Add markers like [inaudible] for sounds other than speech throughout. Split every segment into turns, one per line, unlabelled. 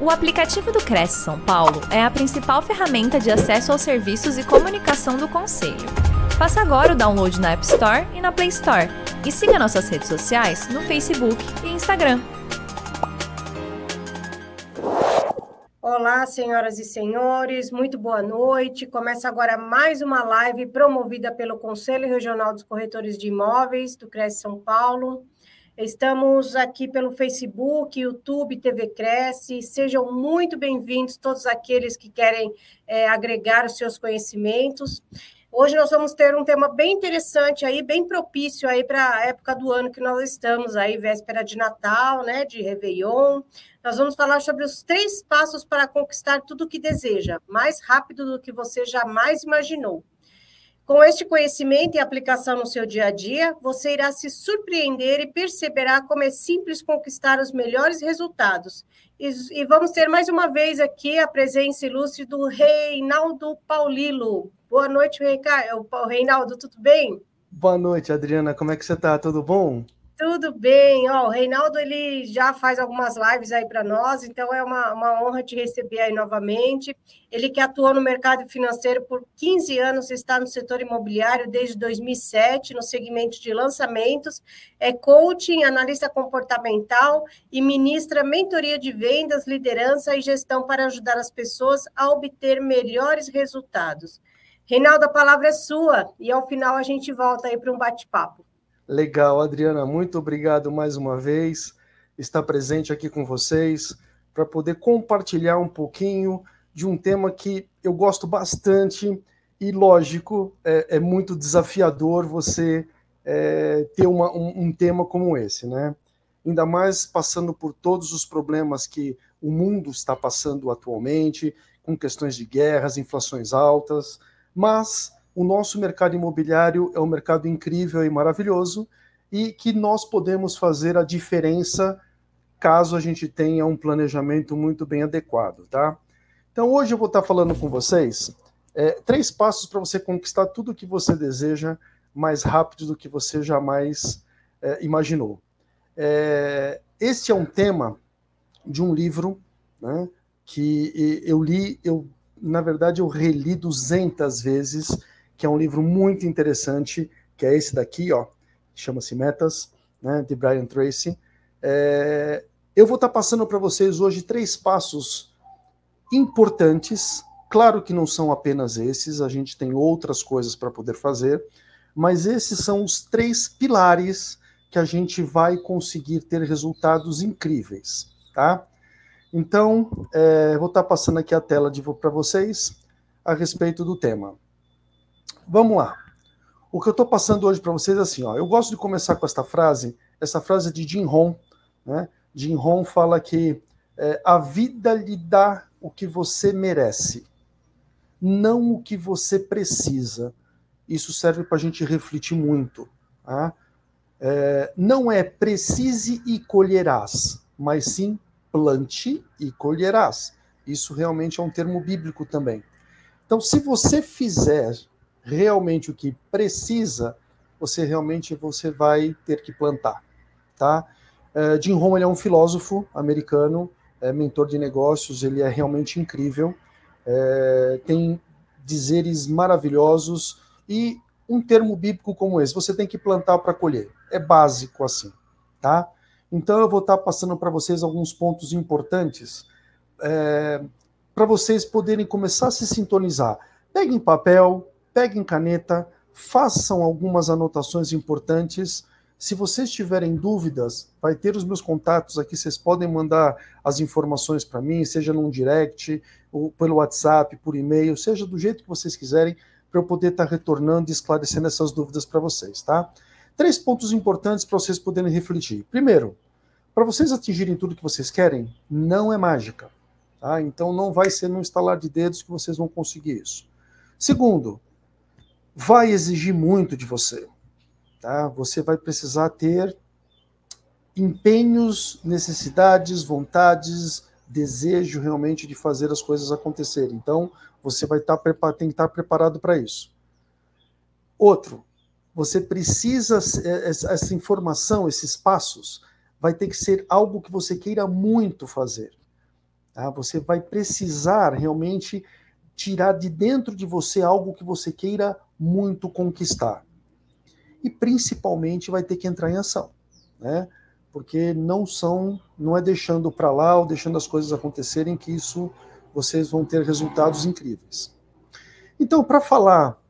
O aplicativo do Cresce São Paulo é a principal ferramenta de acesso aos serviços e comunicação do Conselho. Faça agora o download na App Store e na Play Store. E siga nossas redes sociais no Facebook e Instagram.
Olá, senhoras e senhores, muito boa noite. Começa agora mais uma live promovida pelo Conselho Regional dos Corretores de Imóveis do Cresce São Paulo. Estamos aqui pelo Facebook, YouTube, TV Cresce. Sejam muito bem-vindos todos aqueles que querem é, agregar os seus conhecimentos. Hoje nós vamos ter um tema bem interessante aí, bem propício aí para a época do ano que nós estamos aí, véspera de Natal, né, de Réveillon. Nós vamos falar sobre os três passos para conquistar tudo o que deseja, mais rápido do que você jamais imaginou. Com este conhecimento e aplicação no seu dia a dia, você irá se surpreender e perceberá como é simples conquistar os melhores resultados. E, e vamos ter mais uma vez aqui a presença ilustre do Reinaldo Paulilo. Boa noite, Reinaldo, tudo bem?
Boa noite, Adriana. Como é que você está? Tudo bom?
Tudo bem, ó, o Reinaldo ele já faz algumas lives aí para nós, então é uma, uma honra te receber aí novamente. Ele que atuou no mercado financeiro por 15 anos, está no setor imobiliário desde 2007, no segmento de lançamentos, é coaching, analista comportamental e ministra mentoria de vendas, liderança e gestão para ajudar as pessoas a obter melhores resultados. Reinaldo, a palavra é sua e ao final a gente volta aí para um bate-papo.
Legal, Adriana, muito obrigado mais uma vez estar presente aqui com vocês para poder compartilhar um pouquinho de um tema que eu gosto bastante e, lógico, é, é muito desafiador você é, ter uma, um, um tema como esse, né? Ainda mais passando por todos os problemas que o mundo está passando atualmente, com questões de guerras, inflações altas, mas o nosso mercado imobiliário é um mercado incrível e maravilhoso e que nós podemos fazer a diferença caso a gente tenha um planejamento muito bem adequado, tá? Então hoje eu vou estar falando com vocês é, três passos para você conquistar tudo o que você deseja mais rápido do que você jamais é, imaginou. É, este é um tema de um livro né, que eu li, eu na verdade eu reli 200 vezes que é um livro muito interessante, que é esse daqui, ó, chama-se Metas, né, de Brian Tracy. É, eu vou estar passando para vocês hoje três passos importantes. Claro que não são apenas esses, a gente tem outras coisas para poder fazer, mas esses são os três pilares que a gente vai conseguir ter resultados incríveis, tá? Então, é, vou estar passando aqui a tela para vocês a respeito do tema. Vamos lá. O que eu estou passando hoje para vocês é assim, ó. Eu gosto de começar com esta frase, essa frase de Jim Rohn, né? Jim Rohn fala que é, a vida lhe dá o que você merece, não o que você precisa. Isso serve para a gente refletir muito. Tá? É, não é precise e colherás, mas sim plante e colherás. Isso realmente é um termo bíblico também. Então, se você fizer realmente o que precisa, você realmente você vai ter que plantar, tá? Uh, Jim Rohn ele é um filósofo americano, é mentor de negócios, ele é realmente incrível, é, tem dizeres maravilhosos e um termo bíblico como esse, você tem que plantar para colher, é básico assim, tá? Então eu vou estar passando para vocês alguns pontos importantes é, para vocês poderem começar a se sintonizar. Peguem papel, peguem caneta, façam algumas anotações importantes. Se vocês tiverem dúvidas, vai ter os meus contatos aqui, vocês podem mandar as informações para mim, seja num direct, ou pelo WhatsApp, por e-mail, seja do jeito que vocês quiserem, para eu poder estar tá retornando e esclarecendo essas dúvidas para vocês, tá? Três pontos importantes para vocês poderem refletir. Primeiro, para vocês atingirem tudo que vocês querem, não é mágica. Tá? Então não vai ser num instalar de dedos que vocês vão conseguir isso. Segundo, vai exigir muito de você. Tá? Você vai precisar ter empenhos, necessidades, vontades, desejo realmente de fazer as coisas acontecerem. Então, você vai estar tá, tem que estar preparado para isso. Outro, você precisa é, essa informação, esses passos, vai ter que ser algo que você queira muito fazer. Tá? Você vai precisar realmente tirar de dentro de você algo que você queira muito conquistar. E principalmente vai ter que entrar em ação, né? Porque não são, não é deixando para lá ou deixando as coisas acontecerem que isso vocês vão ter resultados incríveis. Então, para falar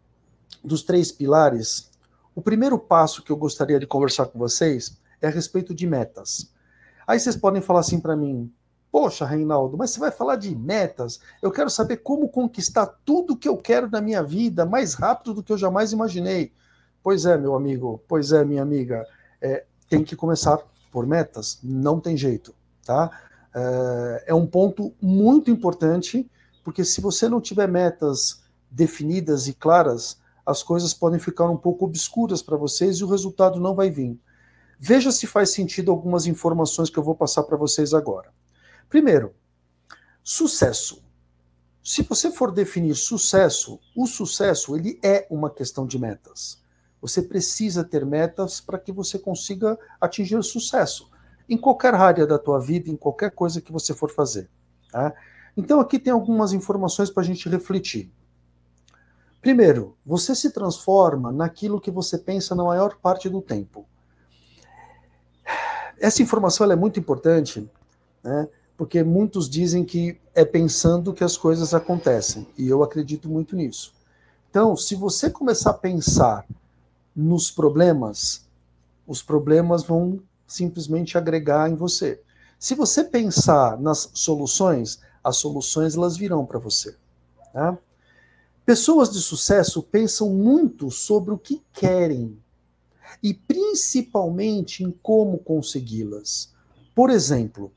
dos três pilares, o primeiro passo que eu gostaria de conversar com vocês é a respeito de metas. Aí vocês podem falar assim para mim: Poxa, Reinaldo, mas você vai falar de metas? Eu quero saber como conquistar tudo que eu quero na minha vida mais rápido do que eu jamais imaginei. Pois é, meu amigo, pois é, minha amiga, é, tem que começar por metas, não tem jeito, tá? É, é um ponto muito importante, porque se você não tiver metas definidas e claras, as coisas podem ficar um pouco obscuras para vocês e o resultado não vai vir. Veja se faz sentido algumas informações que eu vou passar para vocês agora. Primeiro, sucesso. Se você for definir sucesso, o sucesso ele é uma questão de metas. Você precisa ter metas para que você consiga atingir sucesso em qualquer área da tua vida, em qualquer coisa que você for fazer. Tá? Então aqui tem algumas informações para a gente refletir. Primeiro, você se transforma naquilo que você pensa na maior parte do tempo. Essa informação é muito importante, né? Porque muitos dizem que é pensando que as coisas acontecem, e eu acredito muito nisso. Então, se você começar a pensar nos problemas, os problemas vão simplesmente agregar em você. Se você pensar nas soluções, as soluções elas virão para você. Tá? Pessoas de sucesso pensam muito sobre o que querem e principalmente em como consegui-las. Por exemplo,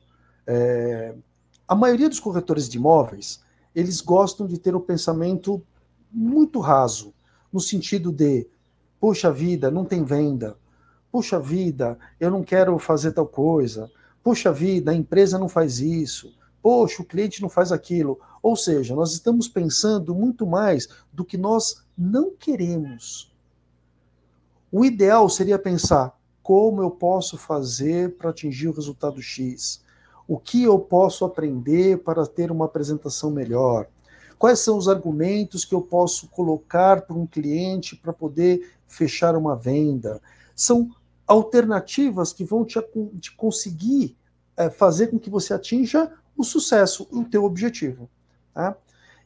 é, a maioria dos corretores de imóveis, eles gostam de ter um pensamento muito raso, no sentido de, puxa vida, não tem venda, puxa vida, eu não quero fazer tal coisa, puxa vida, a empresa não faz isso, poxa, o cliente não faz aquilo. Ou seja, nós estamos pensando muito mais do que nós não queremos. O ideal seria pensar como eu posso fazer para atingir o resultado X? O que eu posso aprender para ter uma apresentação melhor? Quais são os argumentos que eu posso colocar para um cliente para poder fechar uma venda? São alternativas que vão te, te conseguir é, fazer com que você atinja o sucesso, o teu objetivo. Tá?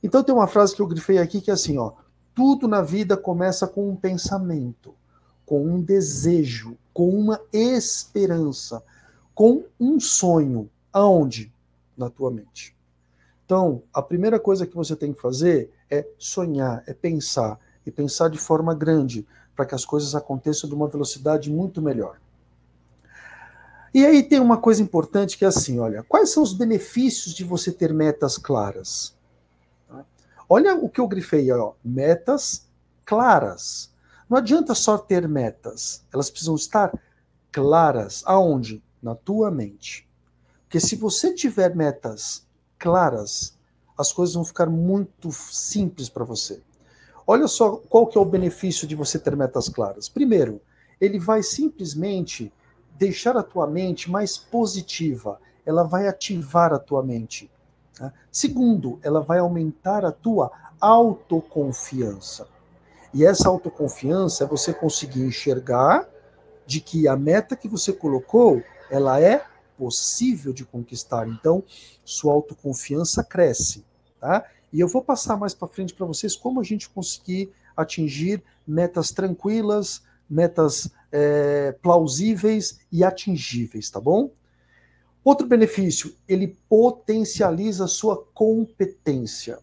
Então tem uma frase que eu grifei aqui que é assim, ó, tudo na vida começa com um pensamento, com um desejo, com uma esperança, com um sonho. Aonde? Na tua mente. Então, a primeira coisa que você tem que fazer é sonhar, é pensar, e pensar de forma grande, para que as coisas aconteçam de uma velocidade muito melhor. E aí tem uma coisa importante que é assim, olha, quais são os benefícios de você ter metas claras? Olha o que eu grifei, ó, metas claras. Não adianta só ter metas, elas precisam estar claras. Aonde? Na tua mente. Porque se você tiver metas claras, as coisas vão ficar muito simples para você. Olha só qual que é o benefício de você ter metas claras. Primeiro, ele vai simplesmente deixar a tua mente mais positiva, ela vai ativar a tua mente. Tá? Segundo, ela vai aumentar a tua autoconfiança. E essa autoconfiança é você conseguir enxergar de que a meta que você colocou, ela é possível de conquistar. Então, sua autoconfiança cresce, tá? E eu vou passar mais para frente para vocês como a gente conseguir atingir metas tranquilas, metas é, plausíveis e atingíveis, tá bom? Outro benefício, ele potencializa sua competência.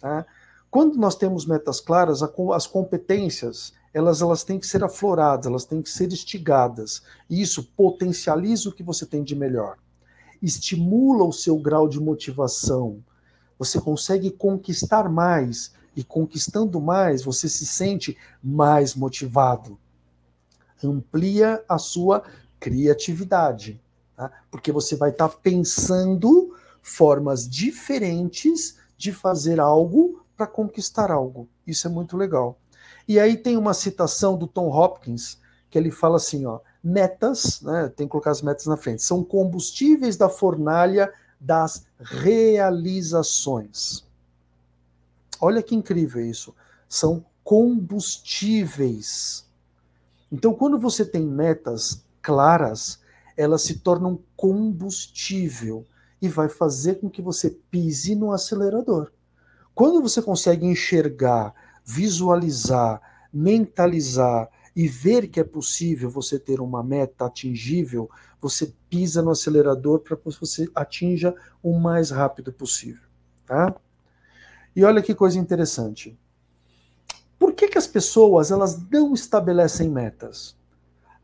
Tá? Quando nós temos metas claras, as competências elas, elas têm que ser afloradas, elas têm que ser instigadas. E isso potencializa o que você tem de melhor. Estimula o seu grau de motivação. Você consegue conquistar mais. E conquistando mais, você se sente mais motivado. Amplia a sua criatividade. Tá? Porque você vai estar tá pensando formas diferentes de fazer algo para conquistar algo. Isso é muito legal. E aí tem uma citação do Tom Hopkins, que ele fala assim, ó, metas, né, tem que colocar as metas na frente, são combustíveis da fornalha das realizações. Olha que incrível isso. São combustíveis. Então, quando você tem metas claras, elas se tornam combustível e vai fazer com que você pise no acelerador. Quando você consegue enxergar, visualizar, mentalizar e ver que é possível você ter uma meta atingível, você pisa no acelerador para que você atinja o mais rápido possível, tá? E olha que coisa interessante. Por que, que as pessoas elas não estabelecem metas?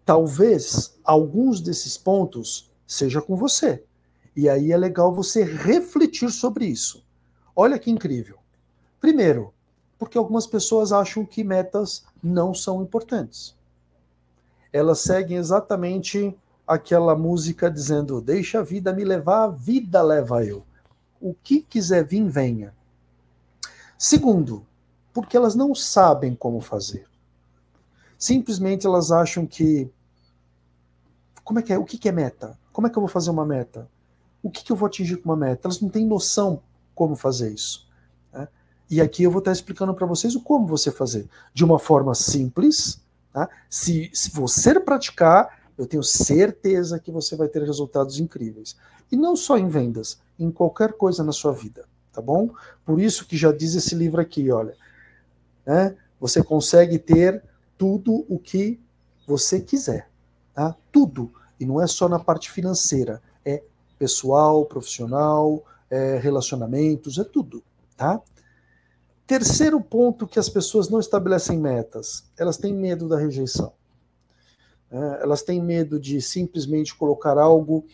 Talvez alguns desses pontos seja com você. E aí é legal você refletir sobre isso. Olha que incrível. Primeiro, porque algumas pessoas acham que metas não são importantes. Elas seguem exatamente aquela música dizendo: Deixa a vida me levar, a vida leva eu. O que quiser vir, venha. Segundo, porque elas não sabem como fazer. Simplesmente elas acham que. Como é que é? O que, é meta? Como é que eu vou fazer uma meta? O que eu vou atingir com uma meta? Elas não têm noção como fazer isso. E aqui eu vou estar explicando para vocês o como você fazer. De uma forma simples. Tá? Se, se você praticar, eu tenho certeza que você vai ter resultados incríveis. E não só em vendas, em qualquer coisa na sua vida, tá bom? Por isso que já diz esse livro aqui, olha, né? Você consegue ter tudo o que você quiser, tá? Tudo. E não é só na parte financeira, é pessoal, profissional, é relacionamentos, é tudo, tá? Terceiro ponto que as pessoas não estabelecem metas, elas têm medo da rejeição. É, elas têm medo de simplesmente colocar algo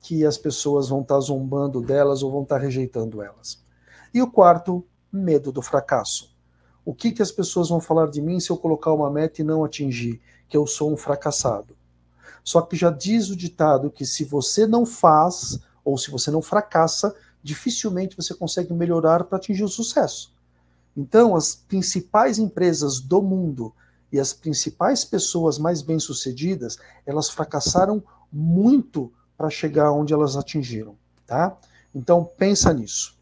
que as pessoas vão estar zombando delas ou vão estar rejeitando elas. E o quarto, medo do fracasso. O que, que as pessoas vão falar de mim se eu colocar uma meta e não atingir? Que eu sou um fracassado. Só que já diz o ditado que se você não faz, ou se você não fracassa, dificilmente você consegue melhorar para atingir o sucesso. Então, as principais empresas do mundo e as principais pessoas mais bem-sucedidas, elas fracassaram muito para chegar onde elas atingiram, tá? Então, pensa nisso.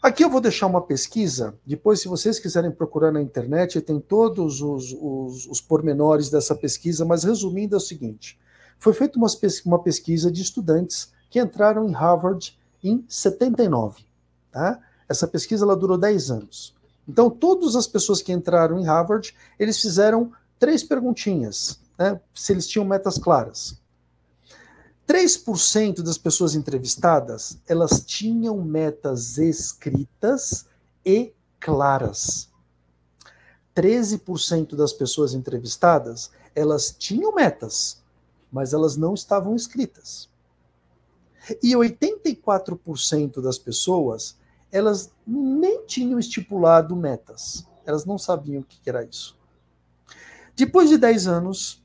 Aqui eu vou deixar uma pesquisa, depois, se vocês quiserem procurar na internet, tem todos os, os, os pormenores dessa pesquisa, mas resumindo é o seguinte: foi feita uma, uma pesquisa de estudantes que entraram em Harvard em 79. Tá? Essa pesquisa ela durou 10 anos. Então, todas as pessoas que entraram em Harvard, eles fizeram três perguntinhas, né, se eles tinham metas claras. 3% das pessoas entrevistadas, elas tinham metas escritas e claras. 13% das pessoas entrevistadas, elas tinham metas, mas elas não estavam escritas. E 84% das pessoas, elas nem tinham estipulado metas. Elas não sabiam o que era isso. Depois de 10 anos,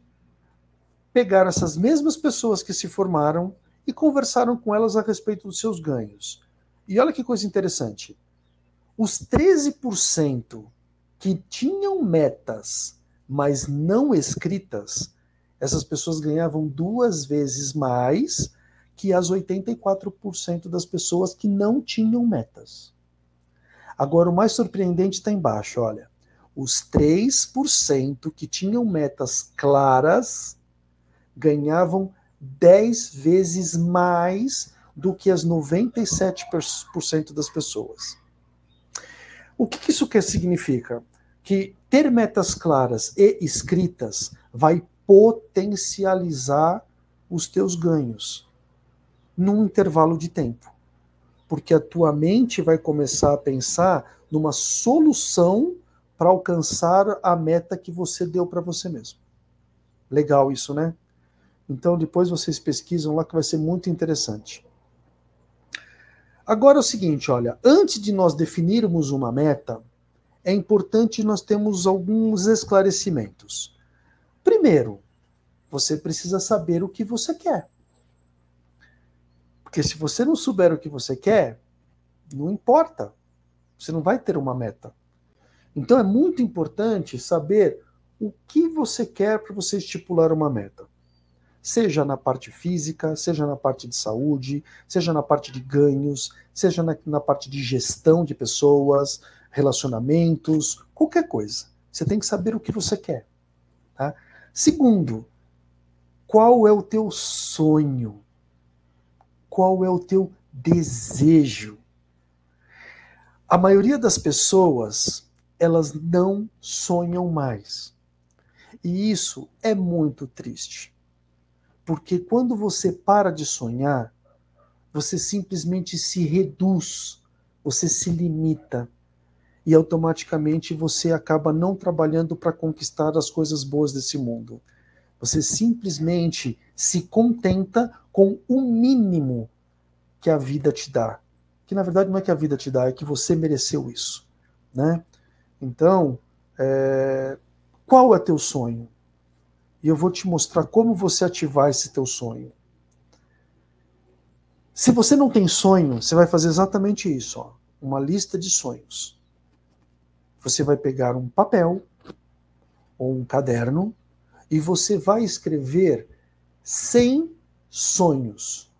pegaram essas mesmas pessoas que se formaram e conversaram com elas a respeito dos seus ganhos. E olha que coisa interessante. Os 13% que tinham metas, mas não escritas, essas pessoas ganhavam duas vezes mais que as 84% das pessoas que não tinham metas. Agora, o mais surpreendente está embaixo, olha. Os 3% que tinham metas claras ganhavam 10 vezes mais do que as 97% das pessoas. O que isso quer significa? Que ter metas claras e escritas vai potencializar os teus ganhos num intervalo de tempo. Porque a tua mente vai começar a pensar numa solução para alcançar a meta que você deu para você mesmo. Legal isso, né? Então depois vocês pesquisam lá que vai ser muito interessante. Agora é o seguinte, olha, antes de nós definirmos uma meta, é importante nós termos alguns esclarecimentos. Primeiro, você precisa saber o que você quer. Porque se você não souber o que você quer, não importa. Você não vai ter uma meta. Então é muito importante saber o que você quer para você estipular uma meta. seja na parte física, seja na parte de saúde, seja na parte de ganhos, seja na, na parte de gestão de pessoas, relacionamentos, qualquer coisa. Você tem que saber o que você quer. Tá? Segundo, qual é o teu sonho? Qual é o teu desejo? A maioria das pessoas, elas não sonham mais. E isso é muito triste. Porque quando você para de sonhar, você simplesmente se reduz, você se limita e automaticamente você acaba não trabalhando para conquistar as coisas boas desse mundo. Você simplesmente se contenta com o mínimo que a vida te dá. Que na verdade não é que a vida te dá, é que você mereceu isso, né? Então, é... qual é teu sonho? E eu vou te mostrar como você ativar esse teu sonho. Se você não tem sonho, você vai fazer exatamente isso, ó, uma lista de sonhos você vai pegar um papel ou um caderno e você vai escrever 100 sonhos.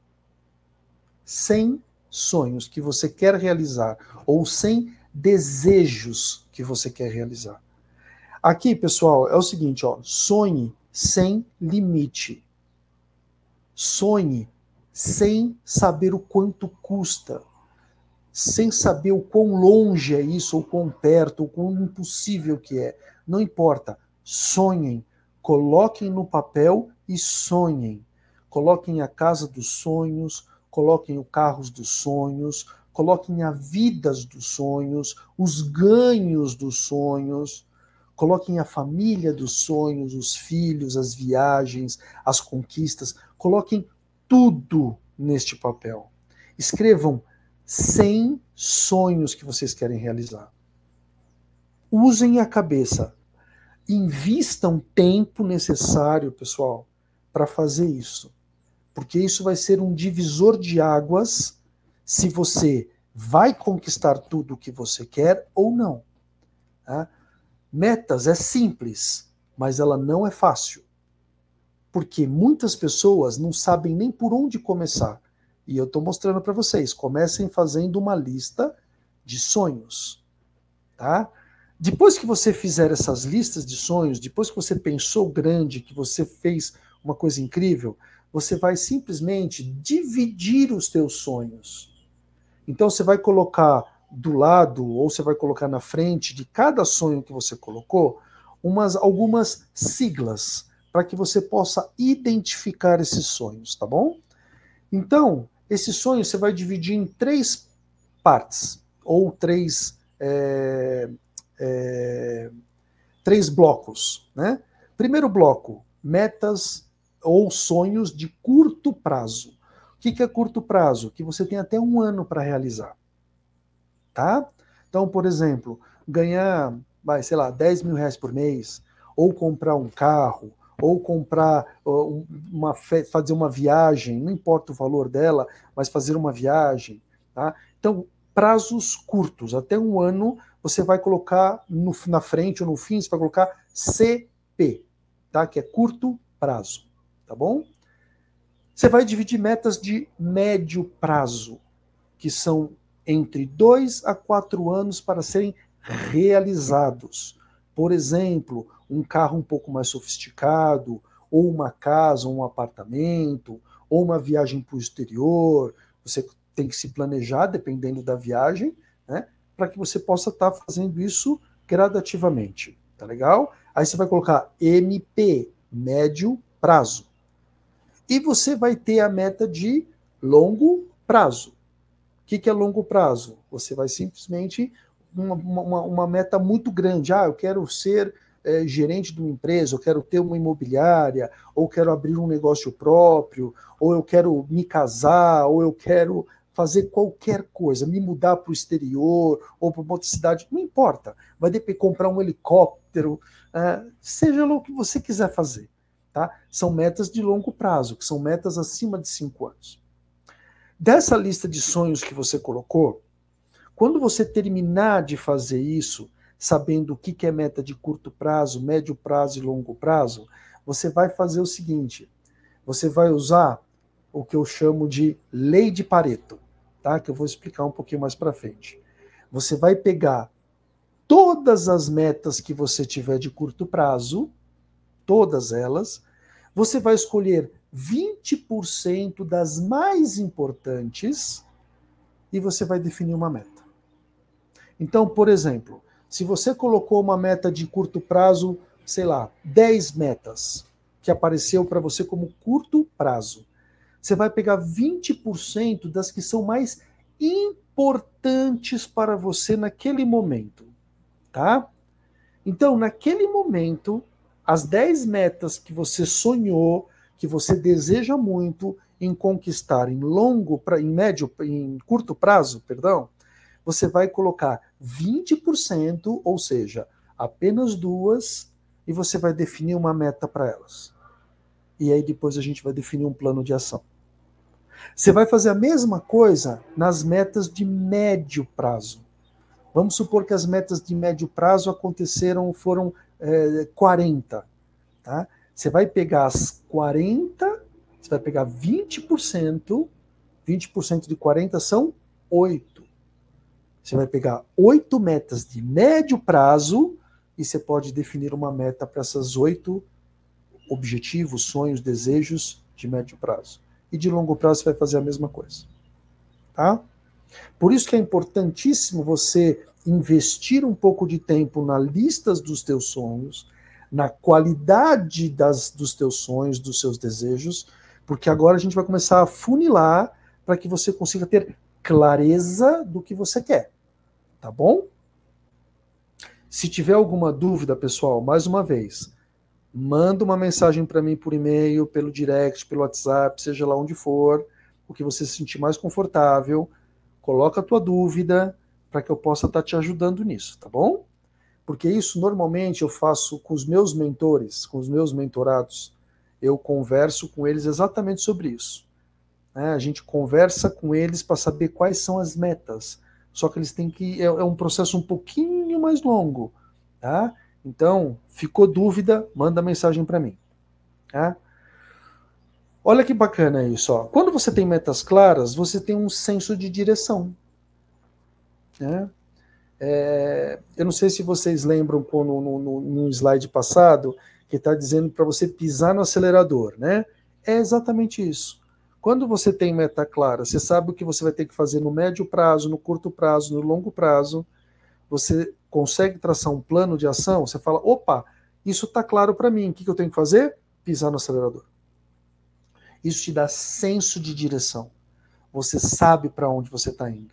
100 sonhos que você quer realizar ou 100 desejos que você quer realizar. Aqui, pessoal, é o seguinte, ó, sonhe sem limite. Sonhe sem saber o quanto custa sem saber o quão longe é isso, ou quão perto, ou quão impossível que é. Não importa. Sonhem. Coloquem no papel e sonhem. Coloquem a casa dos sonhos, coloquem o carros dos sonhos, coloquem a vidas dos sonhos, os ganhos dos sonhos, coloquem a família dos sonhos, os filhos, as viagens, as conquistas, coloquem tudo neste papel. Escrevam 100 sonhos que vocês querem realizar. Usem a cabeça. Invistam tempo necessário, pessoal, para fazer isso. Porque isso vai ser um divisor de águas se você vai conquistar tudo o que você quer ou não. Tá? Metas é simples, mas ela não é fácil. Porque muitas pessoas não sabem nem por onde começar. E eu estou mostrando para vocês. Comecem fazendo uma lista de sonhos, tá? Depois que você fizer essas listas de sonhos, depois que você pensou grande, que você fez uma coisa incrível, você vai simplesmente dividir os teus sonhos. Então você vai colocar do lado ou você vai colocar na frente de cada sonho que você colocou umas algumas siglas para que você possa identificar esses sonhos, tá bom? Então, esse sonho você vai dividir em três partes, ou três, é, é, três blocos. Né? Primeiro bloco, metas ou sonhos de curto prazo. O que, que é curto prazo? Que você tem até um ano para realizar. Tá? Então, por exemplo, ganhar, vai, sei lá, 10 mil reais por mês, ou comprar um carro, ou comprar uma fazer uma viagem, não importa o valor dela, mas fazer uma viagem, tá? Então, prazos curtos, até um ano, você vai colocar no, na frente ou no fim, você vai colocar CP, tá? Que é curto prazo, tá bom? Você vai dividir metas de médio prazo, que são entre dois a quatro anos para serem realizados. Por exemplo, um carro um pouco mais sofisticado, ou uma casa, ou um apartamento, ou uma viagem para o exterior. Você tem que se planejar dependendo da viagem, né? Para que você possa estar tá fazendo isso gradativamente. Tá legal? Aí você vai colocar MP, médio prazo. E você vai ter a meta de longo prazo. O que, que é longo prazo? Você vai simplesmente uma, uma, uma meta muito grande. Ah, eu quero ser é, gerente de uma empresa, eu quero ter uma imobiliária, ou quero abrir um negócio próprio, ou eu quero me casar, ou eu quero fazer qualquer coisa, me mudar para o exterior ou para outra cidade, não importa. Vai depender comprar um helicóptero, é, seja lá o que você quiser fazer. Tá? São metas de longo prazo, que são metas acima de cinco anos. Dessa lista de sonhos que você colocou, quando você terminar de fazer isso, sabendo o que é meta de curto prazo, médio prazo e longo prazo, você vai fazer o seguinte: você vai usar o que eu chamo de lei de Pareto, tá? Que eu vou explicar um pouquinho mais para frente. Você vai pegar todas as metas que você tiver de curto prazo, todas elas, você vai escolher 20% das mais importantes e você vai definir uma meta. Então, por exemplo, se você colocou uma meta de curto prazo, sei lá, 10 metas, que apareceu para você como curto prazo, você vai pegar 20% das que são mais importantes para você naquele momento, tá? Então, naquele momento, as 10 metas que você sonhou, que você deseja muito em conquistar em longo, em médio, em curto prazo, perdão, você vai colocar 20%, ou seja, apenas duas, e você vai definir uma meta para elas. E aí depois a gente vai definir um plano de ação. Você vai fazer a mesma coisa nas metas de médio prazo. Vamos supor que as metas de médio prazo aconteceram, foram é, 40. Tá? Você vai pegar as 40, você vai pegar 20%, 20% de 40 são 8. Você vai pegar oito metas de médio prazo e você pode definir uma meta para essas oito objetivos, sonhos, desejos de médio prazo. E de longo prazo vai fazer a mesma coisa. Tá? Por isso que é importantíssimo você investir um pouco de tempo na lista dos teus sonhos, na qualidade das, dos teus sonhos, dos seus desejos, porque agora a gente vai começar a funilar para que você consiga ter clareza do que você quer. Tá bom? Se tiver alguma dúvida, pessoal, mais uma vez, manda uma mensagem para mim por e-mail, pelo direct, pelo WhatsApp, seja lá onde for, o que você se sentir mais confortável. Coloca a tua dúvida para que eu possa estar tá te ajudando nisso, tá bom? Porque isso normalmente eu faço com os meus mentores, com os meus mentorados. Eu converso com eles exatamente sobre isso. Né? A gente conversa com eles para saber quais são as metas. Só que eles têm que. É, é um processo um pouquinho mais longo. Tá? Então, ficou dúvida, manda mensagem para mim. Tá? Olha que bacana isso. Ó. Quando você tem metas claras, você tem um senso de direção. Né? É, eu não sei se vocês lembram no, no, no slide passado que está dizendo para você pisar no acelerador, né? É exatamente isso. Quando você tem meta clara, você sabe o que você vai ter que fazer no médio prazo, no curto prazo, no longo prazo, você consegue traçar um plano de ação, você fala: opa, isso está claro para mim, o que, que eu tenho que fazer? Pisar no acelerador. Isso te dá senso de direção. Você sabe para onde você está indo.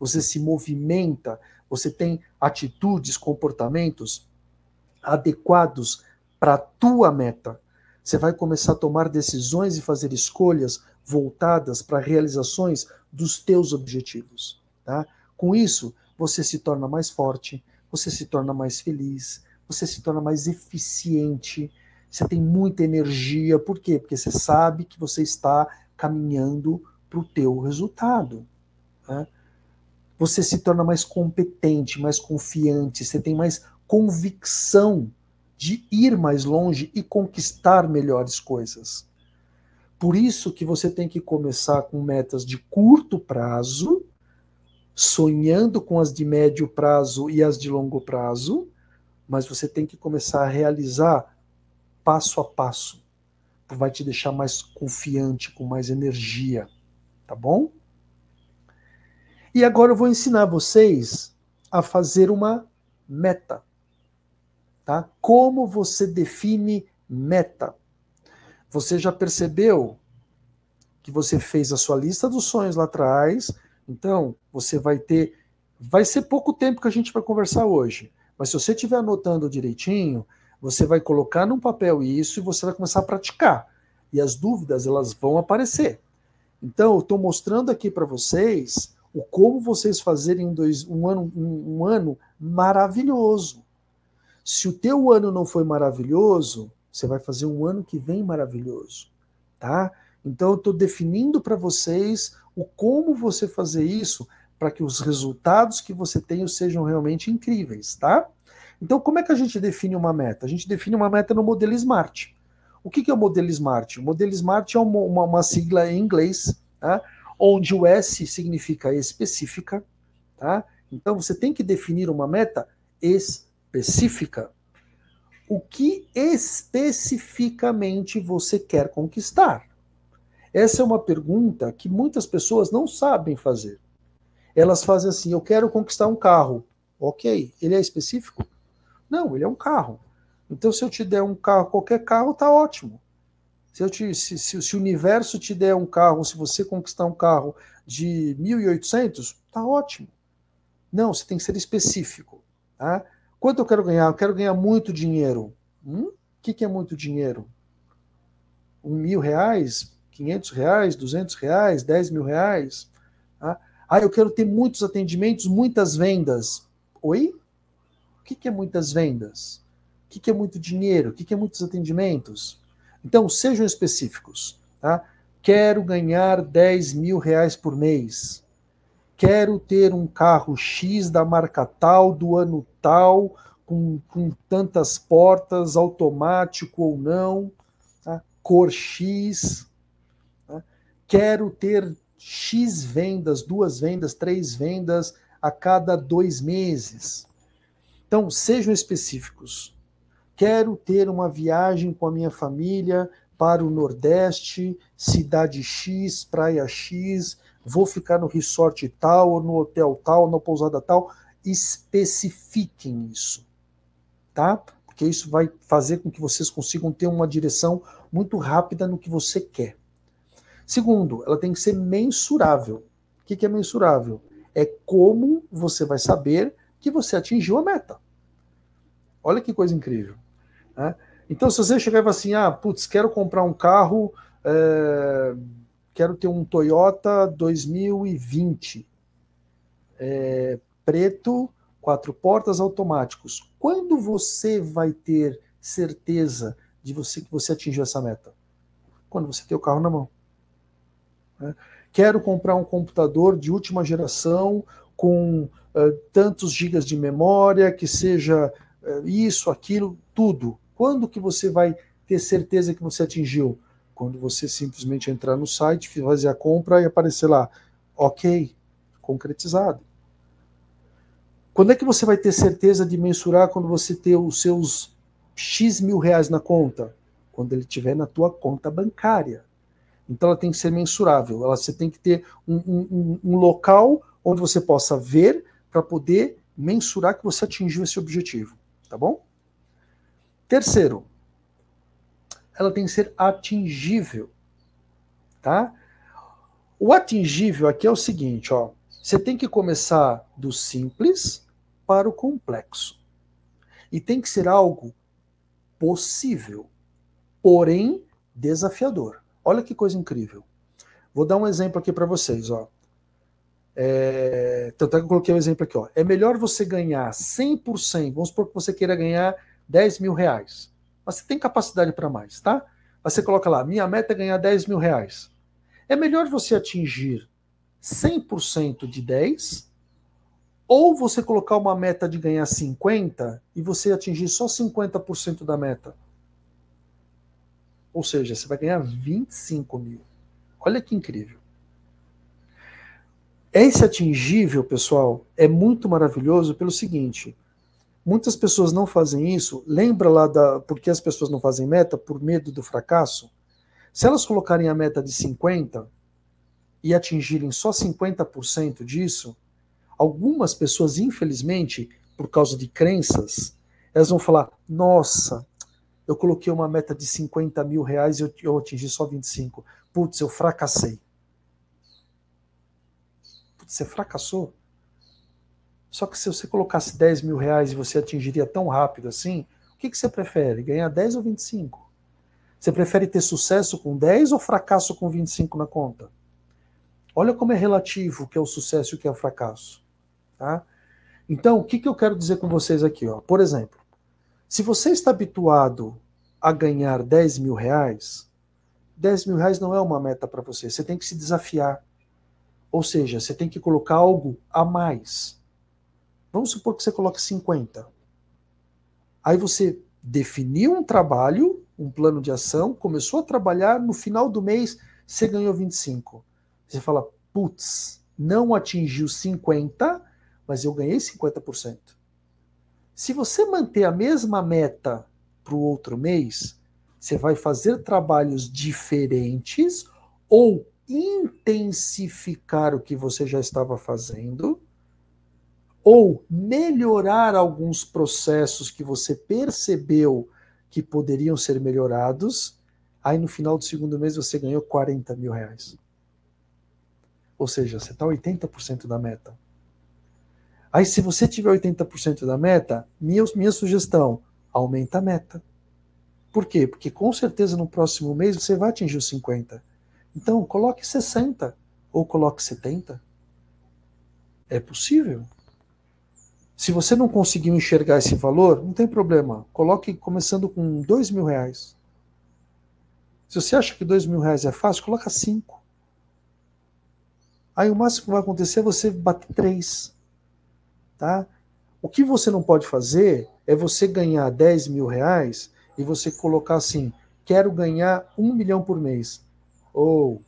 Você se movimenta, você tem atitudes, comportamentos adequados para a tua meta. Você vai começar a tomar decisões e fazer escolhas voltadas para realizações dos teus objetivos. Tá? Com isso, você se torna mais forte, você se torna mais feliz, você se torna mais eficiente, você tem muita energia. Por quê? Porque você sabe que você está caminhando para o teu resultado. Tá? Você se torna mais competente, mais confiante, você tem mais convicção de ir mais longe e conquistar melhores coisas. Por isso que você tem que começar com metas de curto prazo, sonhando com as de médio prazo e as de longo prazo, mas você tem que começar a realizar passo a passo. Vai te deixar mais confiante, com mais energia, tá bom? E agora eu vou ensinar vocês a fazer uma meta. Tá? Como você define meta? Você já percebeu que você fez a sua lista dos sonhos lá atrás, então você vai ter. Vai ser pouco tempo que a gente vai conversar hoje, mas se você estiver anotando direitinho, você vai colocar num papel isso e você vai começar a praticar. E as dúvidas elas vão aparecer. Então, eu estou mostrando aqui para vocês o como vocês fazerem dois, um, ano, um, um ano maravilhoso. Se o teu ano não foi maravilhoso, você vai fazer um ano que vem maravilhoso, tá? Então eu estou definindo para vocês o como você fazer isso para que os resultados que você tenha sejam realmente incríveis, tá? Então como é que a gente define uma meta? A gente define uma meta no modelo SMART. O que, que é o modelo Smart? O modelo Smart é uma, uma, uma sigla em inglês, tá? onde o S significa específica. Tá? Então você tem que definir uma meta específica. O que especificamente você quer conquistar? Essa é uma pergunta que muitas pessoas não sabem fazer. Elas fazem assim: eu quero conquistar um carro. Ok, ele é específico? Não, ele é um carro. Então, se eu te der um carro, qualquer carro, tá ótimo. Se, te, se, se, se o universo te der um carro, se você conquistar um carro de 1.800, tá ótimo. Não, você tem que ser específico. Tá? Quanto eu quero ganhar? Eu quero ganhar muito dinheiro. Hum? O que, que é muito dinheiro? Um mil reais? 500 reais? 200 reais? 10 mil reais? Tá? Ah, eu quero ter muitos atendimentos, muitas vendas. Oi? O que, que é muitas vendas? O que, que é muito dinheiro? O que, que é muitos atendimentos? Então, sejam específicos. Tá? Quero ganhar 10 mil reais por mês. Quero ter um carro X da marca tal, do ano tal, com, com tantas portas, automático ou não, tá? cor X. Quero ter X vendas, duas vendas, três vendas a cada dois meses. Então, sejam específicos. Quero ter uma viagem com a minha família para o Nordeste, cidade X, praia X, vou ficar no resort tal, ou no hotel tal, na pousada tal. Especifiquem isso, tá? Porque isso vai fazer com que vocês consigam ter uma direção muito rápida no que você quer. Segundo, ela tem que ser mensurável. O que é mensurável? É como você vai saber que você atingiu a meta. Olha que coisa incrível. Né? Então, se você chegar e falar assim, ah, putz, quero comprar um carro, é, quero ter um Toyota 2020, é, preto, quatro portas automáticos. Quando você vai ter certeza de você que você atingiu essa meta? Quando você tem o carro na mão. Né? Quero comprar um computador de última geração com uh, tantos gigas de memória, que seja uh, isso, aquilo, tudo. Quando que você vai ter certeza que você atingiu? Quando você simplesmente entrar no site, fazer a compra e aparecer lá, ok, concretizado. Quando é que você vai ter certeza de mensurar quando você ter os seus X mil reais na conta? Quando ele estiver na tua conta bancária. Então ela tem que ser mensurável. Ela, você tem que ter um, um, um local onde você possa ver para poder mensurar que você atingiu esse objetivo, tá bom? Terceiro, ela tem que ser atingível, tá? O atingível aqui é o seguinte, ó, você tem que começar do simples para o complexo. E tem que ser algo possível, porém desafiador. Olha que coisa incrível. Vou dar um exemplo aqui para vocês, ó. É, tanto é que eu coloquei um exemplo aqui, ó. É melhor você ganhar 100%, vamos supor que você queira ganhar 10 mil reais. Mas você tem capacidade para mais, tá? Mas você coloca lá, minha meta é ganhar 10 mil reais. É melhor você atingir 100% de 10 ou você colocar uma meta de ganhar 50 e você atingir só 50% da meta. Ou seja, você vai ganhar 25 mil. Olha que incrível. Esse atingível, pessoal, é muito maravilhoso pelo seguinte: muitas pessoas não fazem isso. Lembra lá da por que as pessoas não fazem meta? Por medo do fracasso? Se elas colocarem a meta de 50 e atingirem só 50% disso, algumas pessoas, infelizmente, por causa de crenças, elas vão falar: nossa, eu coloquei uma meta de 50 mil reais e eu, eu atingi só 25. Putz, eu fracassei. Putz, você fracassou? Só que se você colocasse 10 mil reais e você atingiria tão rápido assim, o que, que você prefere? Ganhar 10 ou 25? Você prefere ter sucesso com 10 ou fracasso com 25 na conta? Olha como é relativo o que é o sucesso e o que é o fracasso. Tá? Então, o que, que eu quero dizer com vocês aqui? Ó? Por exemplo, se você está habituado a ganhar 10 mil reais, 10 mil reais não é uma meta para você. Você tem que se desafiar. Ou seja, você tem que colocar algo a mais. Vamos supor que você coloque 50. Aí você definiu um trabalho, um plano de ação, começou a trabalhar, no final do mês você ganhou 25. Você fala, putz, não atingiu 50, mas eu ganhei 50%. Se você manter a mesma meta para o outro mês, você vai fazer trabalhos diferentes ou intensificar o que você já estava fazendo, ou melhorar alguns processos que você percebeu que poderiam ser melhorados, aí no final do segundo mês você ganhou 40 mil reais. Ou seja, você está 80% da meta. Aí, se você tiver 80% da meta, minha, minha sugestão, aumenta a meta. Por quê? Porque com certeza no próximo mês você vai atingir os 50. Então, coloque 60 ou coloque 70. É possível. Se você não conseguiu enxergar esse valor, não tem problema. Coloque começando com dois mil reais. Se você acha que dois mil reais é fácil, coloca cinco. Aí o máximo que vai acontecer é você bater três. Tá? O que você não pode fazer é você ganhar 10 mil reais e você colocar assim: quero ganhar um milhão por mês. Ou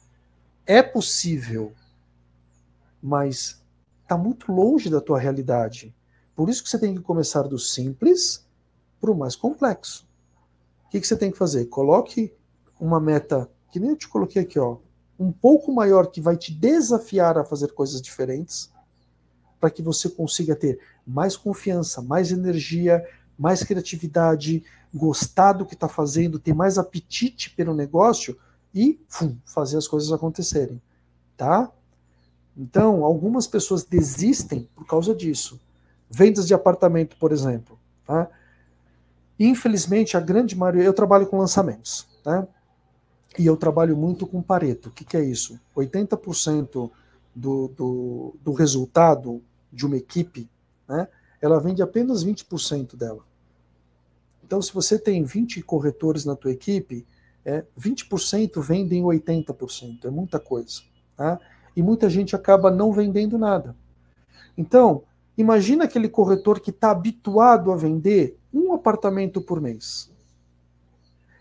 é possível, mas está muito longe da tua realidade. Por isso que você tem que começar do simples para o mais complexo. O que, que você tem que fazer? Coloque uma meta, que nem eu te coloquei aqui, ó, um pouco maior que vai te desafiar a fazer coisas diferentes, para que você consiga ter mais confiança, mais energia, mais criatividade, gostar do que está fazendo, ter mais apetite pelo negócio e fum, fazer as coisas acontecerem, tá? Então, algumas pessoas desistem por causa disso. Vendas de apartamento, por exemplo. Tá? Infelizmente, a grande maioria. Eu trabalho com lançamentos. Tá? E eu trabalho muito com Pareto. O que, que é isso? 80% do, do, do resultado de uma equipe, né, ela vende apenas 20% dela. Então, se você tem 20 corretores na tua equipe, é, 20% vendem 80%. É muita coisa. Tá? E muita gente acaba não vendendo nada. Então, Imagina aquele corretor que está habituado a vender um apartamento por mês.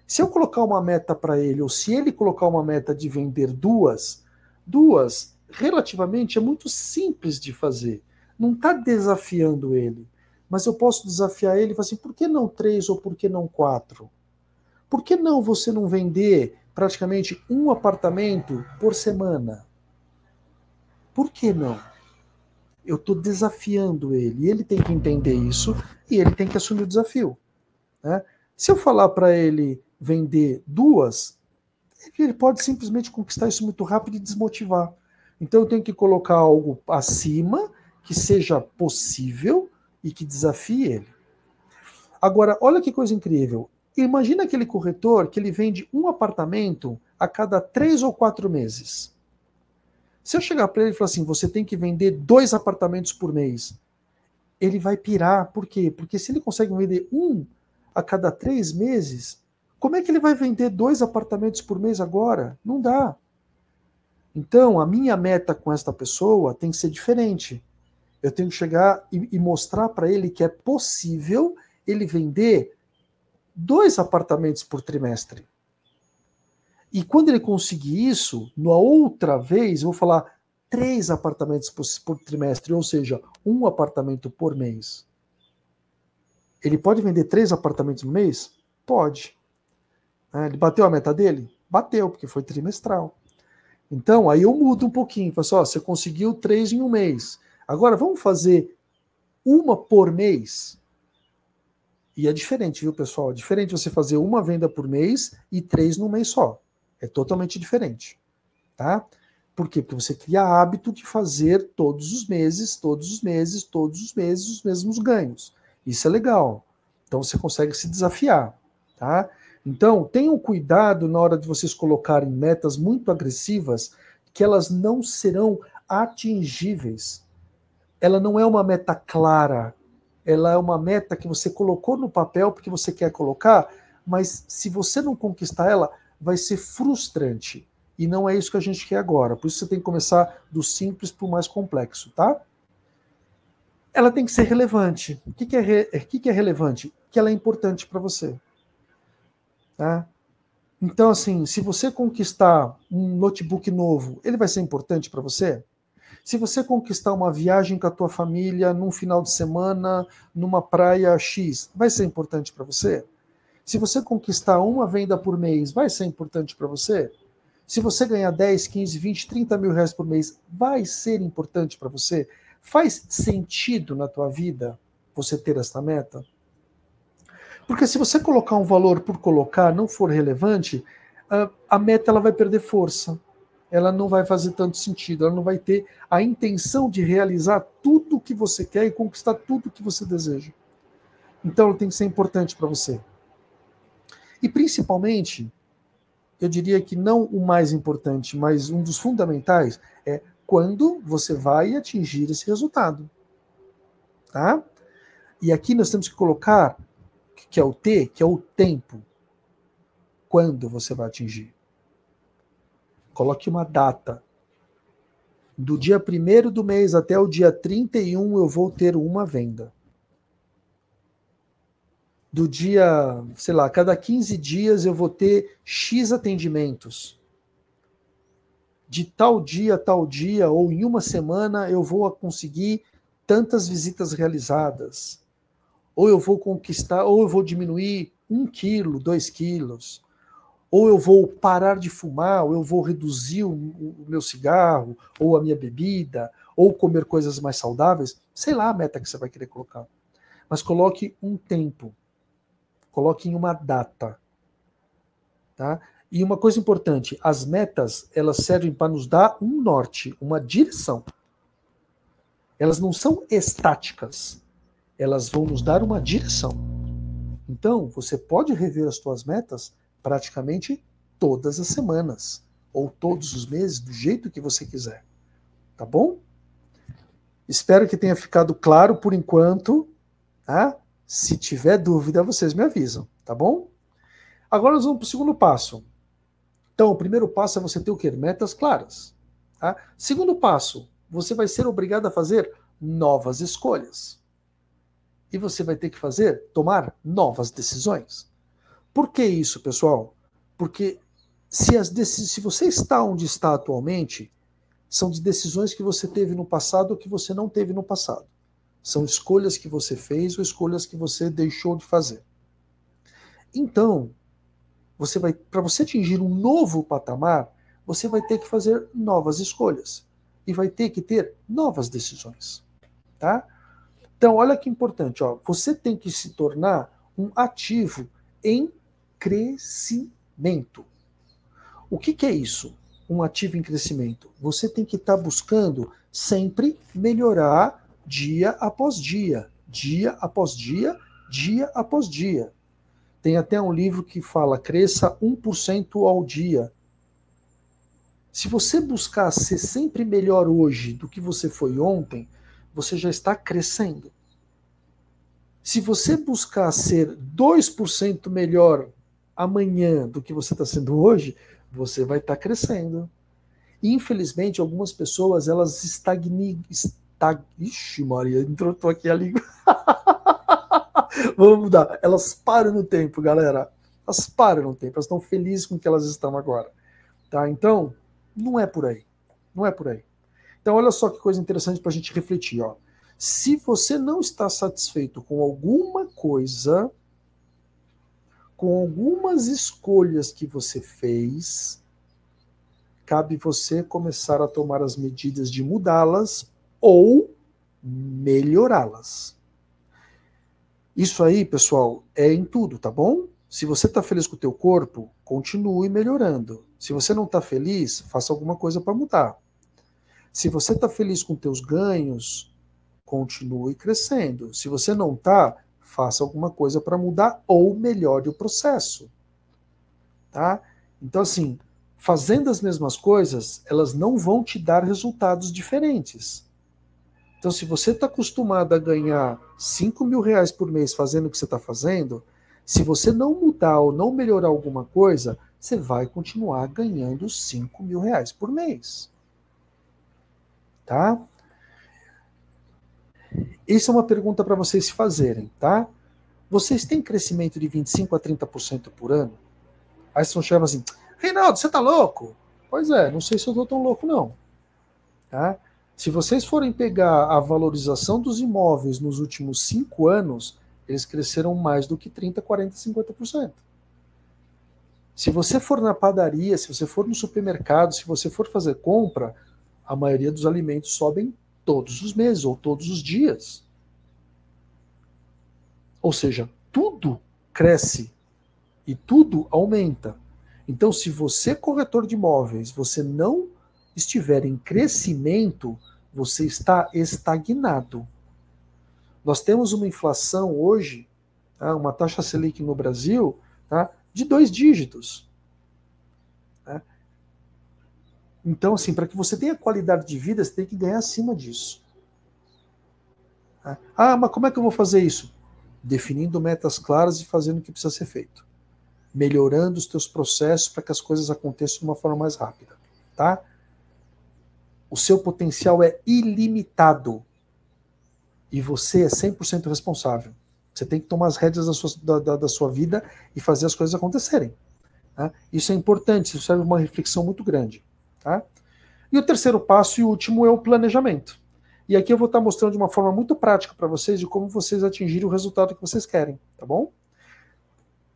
Se eu colocar uma meta para ele, ou se ele colocar uma meta de vender duas, duas, relativamente, é muito simples de fazer. Não está desafiando ele. Mas eu posso desafiar ele e falar assim: por que não três ou por que não quatro? Por que não você não vender praticamente um apartamento por semana? Por que não? eu estou desafiando ele. Ele tem que entender isso e ele tem que assumir o desafio. Né? Se eu falar para ele vender duas, ele pode simplesmente conquistar isso muito rápido e desmotivar. Então eu tenho que colocar algo acima que seja possível e que desafie ele. Agora, olha que coisa incrível. Imagina aquele corretor que ele vende um apartamento a cada três ou quatro meses. Se eu chegar para ele e falar assim, você tem que vender dois apartamentos por mês, ele vai pirar. Por quê? Porque se ele consegue vender um a cada três meses, como é que ele vai vender dois apartamentos por mês agora? Não dá. Então, a minha meta com esta pessoa tem que ser diferente. Eu tenho que chegar e, e mostrar para ele que é possível ele vender dois apartamentos por trimestre. E quando ele conseguir isso, na outra vez, eu vou falar três apartamentos por, por trimestre, ou seja, um apartamento por mês. Ele pode vender três apartamentos no mês? Pode. É, ele bateu a meta dele? Bateu, porque foi trimestral. Então, aí eu mudo um pouquinho. Falo assim, você conseguiu três em um mês. Agora, vamos fazer uma por mês? E é diferente, viu, pessoal? É diferente você fazer uma venda por mês e três no mês só. É totalmente diferente, tá? Por quê? Porque você cria hábito de fazer todos os meses, todos os meses, todos os meses os mesmos ganhos. Isso é legal. Então você consegue se desafiar, tá? Então, tenham cuidado na hora de vocês colocarem metas muito agressivas, que elas não serão atingíveis. Ela não é uma meta clara, ela é uma meta que você colocou no papel porque você quer colocar, mas se você não conquistar ela, vai ser frustrante. E não é isso que a gente quer agora. Por isso você tem que começar do simples para o mais complexo, tá? Ela tem que ser relevante. O que, que, é, re... o que, que é relevante? Que ela é importante para você. Tá? Então, assim, se você conquistar um notebook novo, ele vai ser importante para você? Se você conquistar uma viagem com a tua família num final de semana, numa praia X, vai ser importante para você? Se você conquistar uma venda por mês, vai ser importante para você? Se você ganhar 10, 15, 20, 30 mil reais por mês, vai ser importante para você? Faz sentido na tua vida você ter esta meta? Porque se você colocar um valor por colocar, não for relevante, a meta ela vai perder força. Ela não vai fazer tanto sentido, ela não vai ter a intenção de realizar tudo o que você quer e conquistar tudo o que você deseja. Então ela tem que ser importante para você. E principalmente, eu diria que não o mais importante, mas um dos fundamentais é quando você vai atingir esse resultado. Tá? E aqui nós temos que colocar que é o T, que é o tempo. Quando você vai atingir? Coloque uma data. Do dia 1 do mês até o dia 31 eu vou ter uma venda. Do dia, sei lá, cada 15 dias eu vou ter X atendimentos. De tal dia tal dia, ou em uma semana, eu vou conseguir tantas visitas realizadas ou eu vou conquistar, ou eu vou diminuir um quilo, dois quilos, ou eu vou parar de fumar, ou eu vou reduzir o, o meu cigarro, ou a minha bebida, ou comer coisas mais saudáveis, sei lá a meta que você vai querer colocar. Mas coloque um tempo, coloque em uma data. Tá? E uma coisa importante, as metas, elas servem para nos dar um norte, uma direção. Elas não são estáticas elas vão nos dar uma direção. Então, você pode rever as suas metas praticamente todas as semanas ou todos os meses, do jeito que você quiser. Tá bom? Espero que tenha ficado claro por enquanto. Tá? Se tiver dúvida, vocês me avisam, tá bom? Agora nós vamos para o segundo passo. Então, o primeiro passo é você ter o quê? Metas claras. Tá? Segundo passo, você vai ser obrigado a fazer novas escolhas e você vai ter que fazer, tomar novas decisões. Por que isso, pessoal? Porque se, as se você está onde está atualmente, são de decisões que você teve no passado ou que você não teve no passado. São escolhas que você fez ou escolhas que você deixou de fazer. Então, você vai, para você atingir um novo patamar, você vai ter que fazer novas escolhas e vai ter que ter novas decisões, tá? Então, olha que importante, ó, você tem que se tornar um ativo em crescimento. O que, que é isso? Um ativo em crescimento. Você tem que estar tá buscando sempre melhorar dia após dia, dia após dia, dia após dia. Tem até um livro que fala cresça 1% ao dia. Se você buscar ser sempre melhor hoje do que você foi ontem, você já está crescendo. Se você buscar ser 2% melhor amanhã do que você está sendo hoje, você vai estar tá crescendo. Infelizmente, algumas pessoas elas estagnem. Estag... Ixi, Maria, entrou aqui a língua. [laughs] Vamos mudar. Elas param no tempo, galera. Elas param no tempo. Elas estão felizes com o que elas estão agora. Tá? Então, não é por aí. Não é por aí. Então, olha só que coisa interessante para a gente refletir. Ó. Se você não está satisfeito com alguma coisa, com algumas escolhas que você fez, cabe você começar a tomar as medidas de mudá-las ou melhorá-las. Isso aí, pessoal, é em tudo, tá bom? Se você está feliz com o teu corpo, continue melhorando. Se você não está feliz, faça alguma coisa para mudar. Se você está feliz com teus ganhos, continue crescendo. Se você não está, faça alguma coisa para mudar ou melhore o processo. Tá? Então, assim, fazendo as mesmas coisas, elas não vão te dar resultados diferentes. Então, se você está acostumado a ganhar 5 mil reais por mês fazendo o que você está fazendo, se você não mudar ou não melhorar alguma coisa, você vai continuar ganhando 5 mil reais por mês tá? Isso é uma pergunta para vocês se fazerem, tá? Vocês têm crescimento de 25 a 30% por ano? Aí você chama assim, Reinaldo, você tá louco? Pois é, não sei se eu tô tão louco, não. Tá? Se vocês forem pegar a valorização dos imóveis nos últimos cinco anos, eles cresceram mais do que 30%, 40%, 50%. Se você for na padaria, se você for no supermercado, se você for fazer compra, a maioria dos alimentos sobem todos os meses ou todos os dias. Ou seja, tudo cresce e tudo aumenta. Então, se você, corretor de imóveis, você não estiver em crescimento, você está estagnado. Nós temos uma inflação hoje, tá, uma taxa Selic no Brasil, tá, de dois dígitos. Tá? Então, assim, para que você tenha qualidade de vida, você tem que ganhar acima disso. Ah, mas como é que eu vou fazer isso? Definindo metas claras e fazendo o que precisa ser feito melhorando os teus processos para que as coisas aconteçam de uma forma mais rápida, tá? O seu potencial é ilimitado e você é 100% responsável. Você tem que tomar as rédeas da sua, da, da, da sua vida e fazer as coisas acontecerem. Tá? Isso é importante, isso serve uma reflexão muito grande. Tá? E o terceiro passo e último é o planejamento. E aqui eu vou estar mostrando de uma forma muito prática para vocês de como vocês atingirem o resultado que vocês querem, tá bom?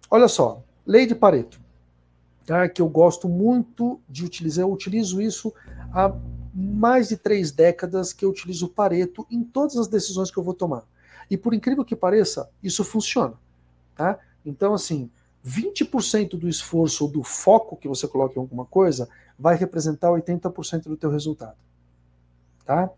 Olha só, Lei de Pareto, tá? que eu gosto muito de utilizar, eu utilizo isso há mais de três décadas que eu utilizo Pareto em todas as decisões que eu vou tomar. E por incrível que pareça, isso funciona. Tá? Então, assim, 20% do esforço ou do foco que você coloca em alguma coisa vai representar 80% do teu resultado. Tá?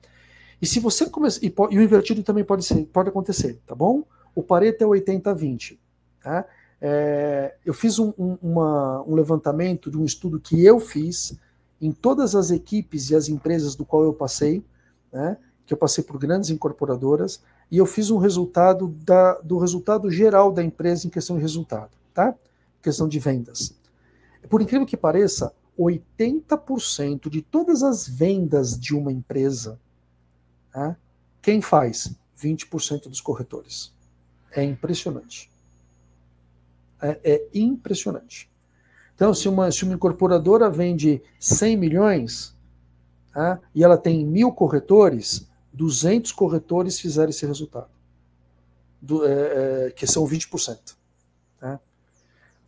E se você começar. E, e, o invertido também pode, ser, pode acontecer, tá bom? O Pareto é 80-20. Tá? É, eu fiz um, um, uma, um levantamento de um estudo que eu fiz em todas as equipes e as empresas do qual eu passei, né, que eu passei por grandes incorporadoras, e eu fiz um resultado da, do resultado geral da empresa em questão de resultado, tá? Questão de vendas. Por incrível que pareça, 80% de todas as vendas de uma empresa, tá? quem faz? 20% dos corretores. É impressionante é, é impressionante. Então, se uma, se uma incorporadora vende 100 milhões tá, e ela tem mil corretores, 200 corretores fizeram esse resultado, do, é, é, que são 20%. Tá?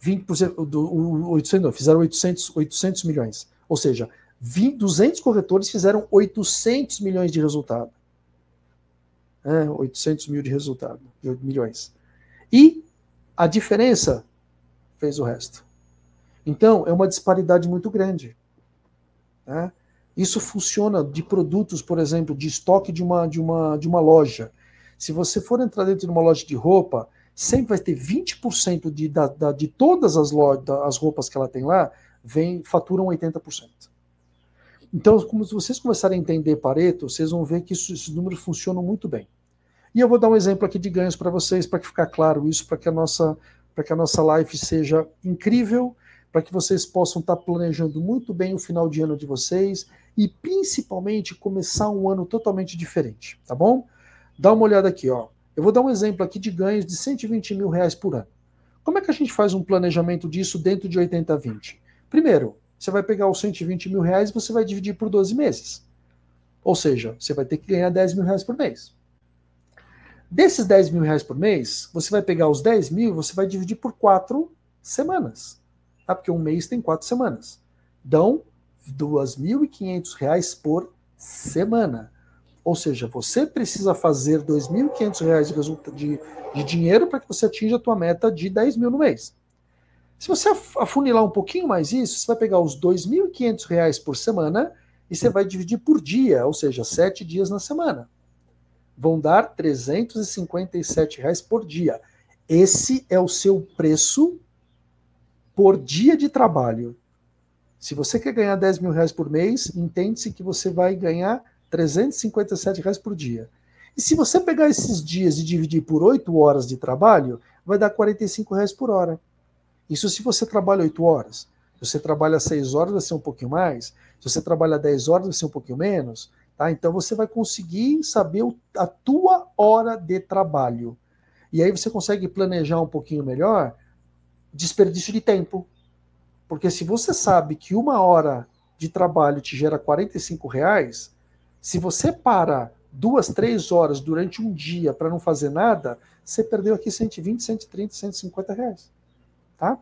20% do, o, 800, não, fizeram 800, 800 milhões. Ou seja, 20, 200 corretores fizeram 800 milhões de resultado. É, 800 mil de resultado, de milhões. E a diferença fez o resto. Então, é uma disparidade muito grande. Né? Isso funciona de produtos, por exemplo, de estoque de uma, de, uma, de uma loja. Se você for entrar dentro de uma loja de roupa, sempre vai ter 20% de, da, da, de todas as, lojas, as roupas que ela tem lá, vem, faturam 80%. Então, como vocês começarem a entender Pareto, vocês vão ver que isso, esses números funcionam muito bem. E eu vou dar um exemplo aqui de ganhos para vocês, para que ficar claro isso, para que a nossa para que a nossa live seja incrível, para que vocês possam estar tá planejando muito bem o final de ano de vocês e principalmente começar um ano totalmente diferente, tá bom? Dá uma olhada aqui, ó. Eu vou dar um exemplo aqui de ganhos de 120 mil reais por ano. Como é que a gente faz um planejamento disso dentro de 80-20? Primeiro, você vai pegar os 120 mil reais e você vai dividir por 12 meses. Ou seja, você vai ter que ganhar 10 mil reais por mês. Desses 10 mil reais por mês, você vai pegar os 10 mil você vai dividir por quatro semanas. Tá? Porque um mês tem quatro semanas. Dão 2.500 reais por semana. Ou seja, você precisa fazer 2.500 reais de, de, dinheiro para que você atinja a tua meta de 10 mil no mês. Se você afunilar um pouquinho mais isso, você vai pegar os 2.500 reais por semana e você vai dividir por dia, ou seja, sete dias na semana vão dar 357 reais por dia. Esse é o seu preço por dia de trabalho. Se você quer ganhar 10 mil reais por mês, entende-se que você vai ganhar 357 reais por dia. E se você pegar esses dias e dividir por 8 horas de trabalho, vai dar 45 reais por hora. Isso se você trabalha 8 horas. Se você trabalha 6 horas, vai ser um pouquinho mais. Se você trabalha 10 horas, vai ser um pouquinho menos. Tá? Então você vai conseguir saber a tua hora de trabalho. E aí você consegue planejar um pouquinho melhor desperdício de tempo. Porque se você sabe que uma hora de trabalho te gera 45 reais, se você para duas, três horas durante um dia para não fazer nada, você perdeu aqui 120, 130, 150 reais. Tá?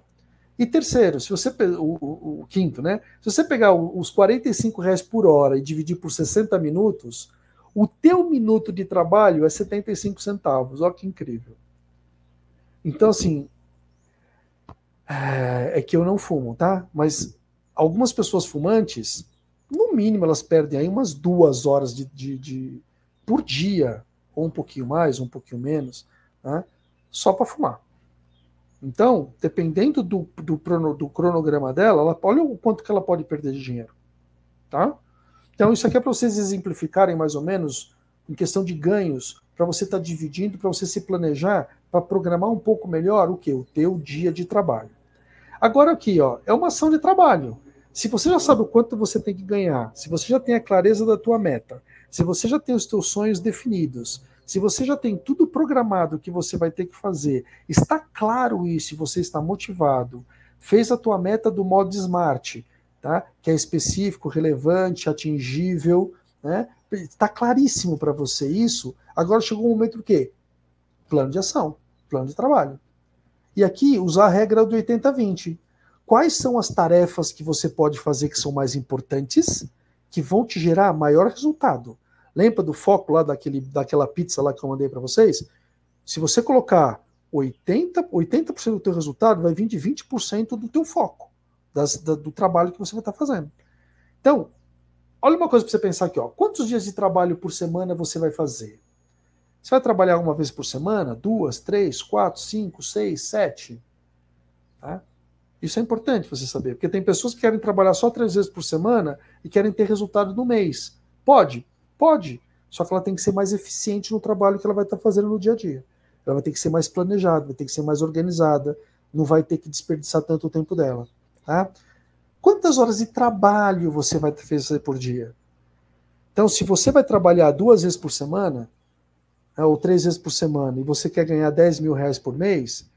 E terceiro, se você o, o, o, quinto, né? Se você pegar os 45 reais por hora e dividir por 60 minutos, o teu minuto de trabalho é 75 centavos. Olha que incrível. Então, assim, é, é que eu não fumo, tá? Mas algumas pessoas fumantes, no mínimo, elas perdem aí umas duas horas de, de, de por dia, ou um pouquinho mais, um pouquinho menos, né? só para fumar. Então, dependendo do, do, do, cronograma dela, ela, olha o quanto que ela pode perder de dinheiro. Tá? Então, isso aqui é para vocês exemplificarem mais ou menos em questão de ganhos, para você estar tá dividindo, para você se planejar, para programar um pouco melhor o que? O teu dia de trabalho. Agora aqui, ó, é uma ação de trabalho. Se você já sabe o quanto você tem que ganhar, se você já tem a clareza da tua meta, se você já tem os teus sonhos definidos, se você já tem tudo programado que você vai ter que fazer, está claro isso, você está motivado, fez a tua meta do modo smart, tá? Que é específico, relevante, atingível, né? Está claríssimo para você isso. Agora chegou o momento do quê? Plano de ação, plano de trabalho. E aqui, usar a regra do 80-20. Quais são as tarefas que você pode fazer que são mais importantes, que vão te gerar maior resultado? Lembra do foco lá daquele, daquela pizza lá que eu mandei para vocês? Se você colocar 80%, 80 do teu resultado, vai vir de 20% do teu foco, das, da, do trabalho que você vai estar tá fazendo. Então, olha uma coisa para você pensar aqui. Ó. Quantos dias de trabalho por semana você vai fazer? Você vai trabalhar uma vez por semana? Duas, três, quatro, cinco, seis, sete? Tá? Isso é importante você saber, porque tem pessoas que querem trabalhar só três vezes por semana e querem ter resultado no mês. Pode? Pode. Só que ela tem que ser mais eficiente no trabalho que ela vai estar fazendo no dia a dia. Ela vai ter que ser mais planejada, vai ter que ser mais organizada, não vai ter que desperdiçar tanto o tempo dela. Tá? Quantas horas de trabalho você vai fazer por dia? Então, se você vai trabalhar duas vezes por semana, né, ou três vezes por semana, e você quer ganhar 10 mil reais por mês,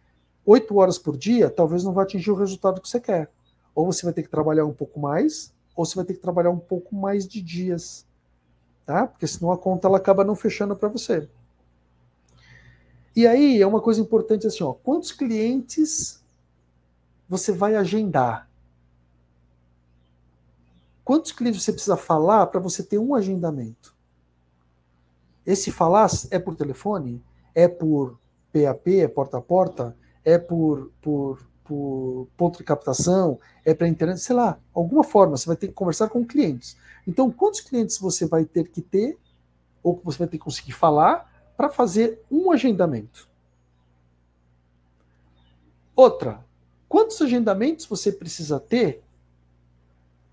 oito horas por dia, talvez não vá atingir o resultado que você quer. Ou você vai ter que trabalhar um pouco mais, ou você vai ter que trabalhar um pouco mais de dias. Tá? Porque senão a conta ela acaba não fechando para você. E aí é uma coisa importante assim, ó, quantos clientes você vai agendar? Quantos clientes você precisa falar para você ter um agendamento? Esse falar é por telefone? É por PAP, é porta a porta? É por, por, por ponto de captação? É para internet? Sei lá, alguma forma você vai ter que conversar com clientes. Então, quantos clientes você vai ter que ter, ou que você vai ter que conseguir falar, para fazer um agendamento? Outra, quantos agendamentos você precisa ter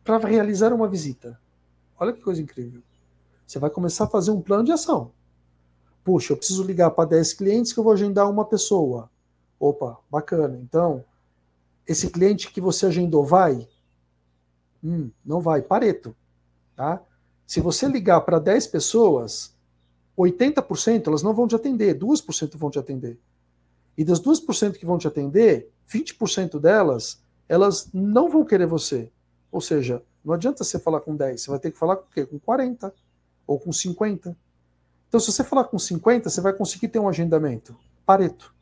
para realizar uma visita? Olha que coisa incrível. Você vai começar a fazer um plano de ação. Puxa, eu preciso ligar para 10 clientes que eu vou agendar uma pessoa. Opa, bacana. Então, esse cliente que você agendou vai? Hum, não vai. Pareto. Tá? Se você ligar para 10 pessoas, 80% elas não vão te atender, 2% vão te atender. E das 2% que vão te atender, 20% delas, elas não vão querer você. Ou seja, não adianta você falar com 10, você vai ter que falar com o quê? Com 40 ou com 50. Então, se você falar com 50, você vai conseguir ter um agendamento. Pareto.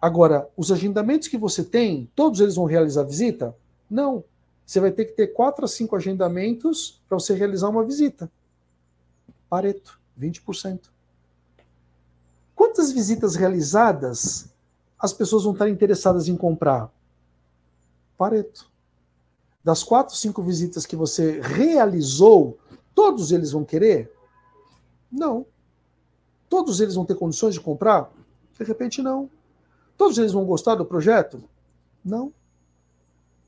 Agora, os agendamentos que você tem, todos eles vão realizar visita? Não. Você vai ter que ter 4 a 5 agendamentos para você realizar uma visita. Pareto, 20%. Quantas visitas realizadas as pessoas vão estar interessadas em comprar? Pareto. Das 4, 5 visitas que você realizou, Todos eles vão querer? Não. Todos eles vão ter condições de comprar? De repente, não. Todos eles vão gostar do projeto? Não.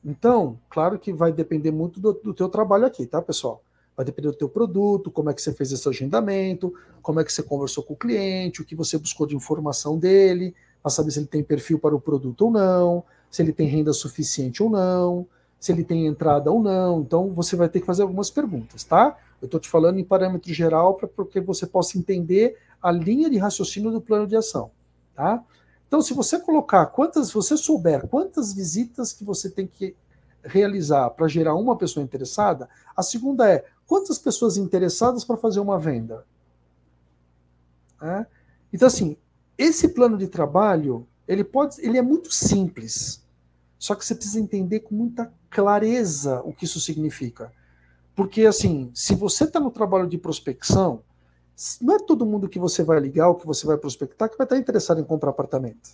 Então, claro que vai depender muito do, do teu trabalho aqui, tá, pessoal? Vai depender do teu produto, como é que você fez esse agendamento, como é que você conversou com o cliente, o que você buscou de informação dele, para saber se ele tem perfil para o produto ou não, se ele tem renda suficiente ou não, se ele tem entrada ou não. Então, você vai ter que fazer algumas perguntas, tá? Eu estou te falando em parâmetro geral para que você possa entender a linha de raciocínio do plano de ação. Tá? Então, se você colocar quantas, você souber quantas visitas que você tem que realizar para gerar uma pessoa interessada, a segunda é quantas pessoas interessadas para fazer uma venda. É? Então, assim, esse plano de trabalho ele pode, ele é muito simples, só que você precisa entender com muita clareza o que isso significa. Porque, assim, se você está no trabalho de prospecção, não é todo mundo que você vai ligar ou que você vai prospectar que vai estar interessado em comprar apartamento.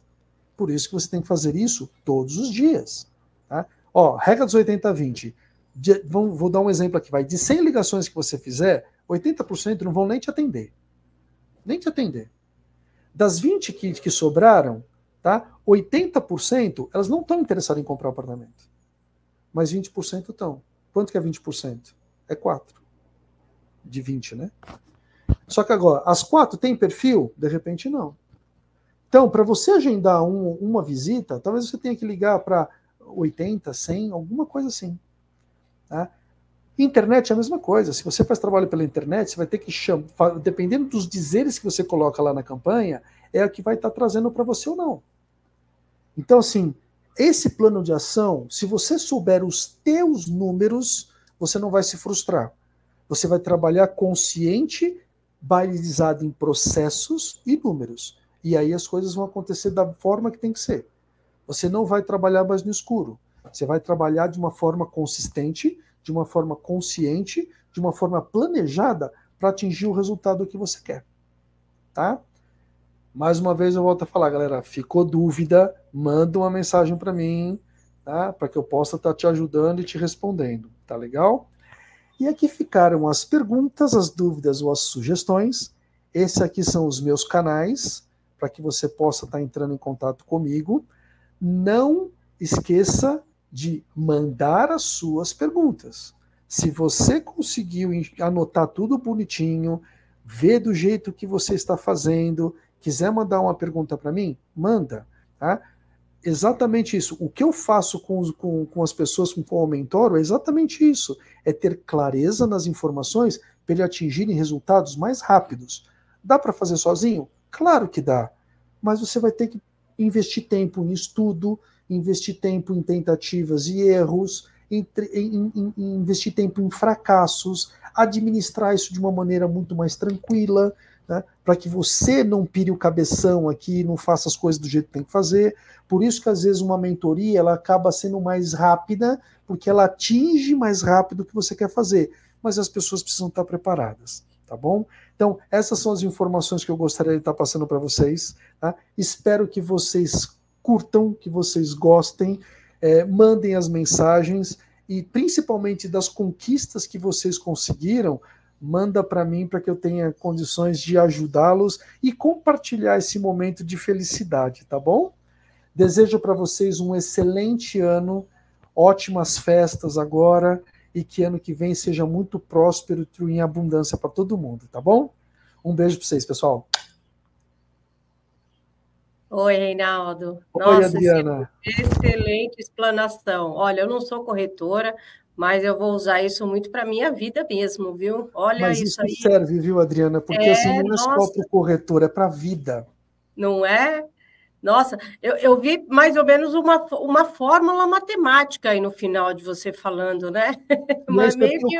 Por isso que você tem que fazer isso todos os dias. Tá? Ó, regra dos 80-20. Vou dar um exemplo aqui. Vai de 100 ligações que você fizer, 80% não vão nem te atender. Nem te atender. Das 20 que, que sobraram, tá? 80% elas não estão interessadas em comprar apartamento. Mas 20% estão. Quanto que é 20%? É 4. De 20, né? Só que agora, as quatro têm perfil? De repente, não. Então, para você agendar um, uma visita, talvez você tenha que ligar para 80, 100, alguma coisa assim. Tá? Internet é a mesma coisa. Se você faz trabalho pela internet, você vai ter que chamar, dependendo dos dizeres que você coloca lá na campanha, é o que vai estar tá trazendo para você ou não. Então, assim, esse plano de ação, se você souber os teus números, você não vai se frustrar. Você vai trabalhar consciente, balizado em processos e números. E aí as coisas vão acontecer da forma que tem que ser. Você não vai trabalhar mais no escuro. Você vai trabalhar de uma forma consistente, de uma forma consciente, de uma forma planejada para atingir o resultado que você quer. Tá? Mais uma vez eu volto a falar, galera, ficou dúvida, manda uma mensagem para mim, tá? Para que eu possa estar tá te ajudando e te respondendo, tá legal? E aqui ficaram as perguntas, as dúvidas ou as sugestões. Esses aqui são os meus canais para que você possa estar tá entrando em contato comigo. Não esqueça de mandar as suas perguntas. Se você conseguiu anotar tudo bonitinho, ver do jeito que você está fazendo, quiser mandar uma pergunta para mim, manda. Tá? Exatamente isso. O que eu faço com, com, com as pessoas com qual eu mentoro é exatamente isso. É ter clareza nas informações para ele atingirem resultados mais rápidos. Dá para fazer sozinho? Claro que dá. Mas você vai ter que investir tempo em estudo, investir tempo em tentativas e erros, em, em, em, investir tempo em fracassos, administrar isso de uma maneira muito mais tranquila né, para que você não pire o cabeção aqui, não faça as coisas do jeito que tem que fazer. Por isso que às vezes uma mentoria ela acaba sendo mais rápida, porque ela atinge mais rápido o que você quer fazer, mas as pessoas precisam estar preparadas, tá bom? Então, essas são as informações que eu gostaria de estar passando para vocês. Tá? Espero que vocês curtam, que vocês gostem, é, mandem as mensagens e principalmente das conquistas que vocês conseguiram, manda para mim para que eu tenha condições de ajudá-los e compartilhar esse momento de felicidade, tá bom? Desejo para vocês um excelente ano, ótimas festas agora e que ano que vem seja muito próspero e em abundância para todo mundo, tá bom? Um beijo para vocês, pessoal.
Oi, Reinaldo.
Oi, Nossa, Adriana.
excelente explanação. Olha, eu não sou corretora, mas eu vou usar isso muito para a minha vida mesmo, viu? Olha
Mas
isso, isso
aí. serve, viu, Adriana? Porque é, assim, não é só para o corretor, é para a vida.
Não é? Nossa, eu, eu, vi mais ou menos uma, uma fórmula matemática aí no final de você falando, né? [laughs]
Mas meio que...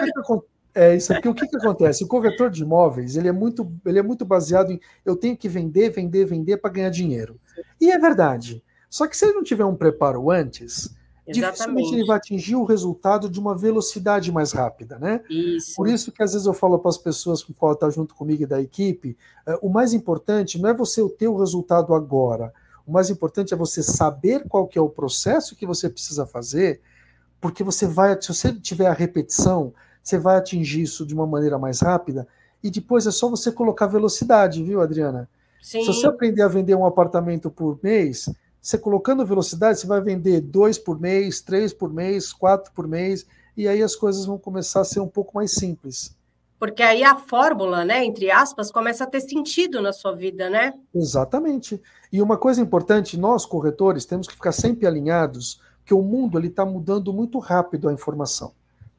É isso aqui. O que, que acontece? O corretor de imóveis ele é muito, ele é muito baseado em eu tenho que vender, vender, vender para ganhar dinheiro. E é verdade. Só que se ele não tiver um preparo antes, Exatamente. dificilmente ele vai atingir o resultado de uma velocidade mais rápida, né?
Isso.
Por isso que às vezes eu falo para as pessoas que podem estar junto comigo e da equipe, uh, o mais importante não é você ter o resultado agora. O mais importante é você saber qual que é o processo que você precisa fazer, porque você vai, se você tiver a repetição, você vai atingir isso de uma maneira mais rápida. E depois é só você colocar velocidade, viu, Adriana?
Sim.
Se você aprender a vender um apartamento por mês, você colocando velocidade, você vai vender dois por mês, três por mês, quatro por mês, e aí as coisas vão começar a ser um pouco mais simples.
Porque aí a fórmula, né, entre aspas, começa a ter sentido na sua vida, né?
Exatamente. E uma coisa importante, nós corretores temos que ficar sempre alinhados, que o mundo ele está mudando muito rápido a informação.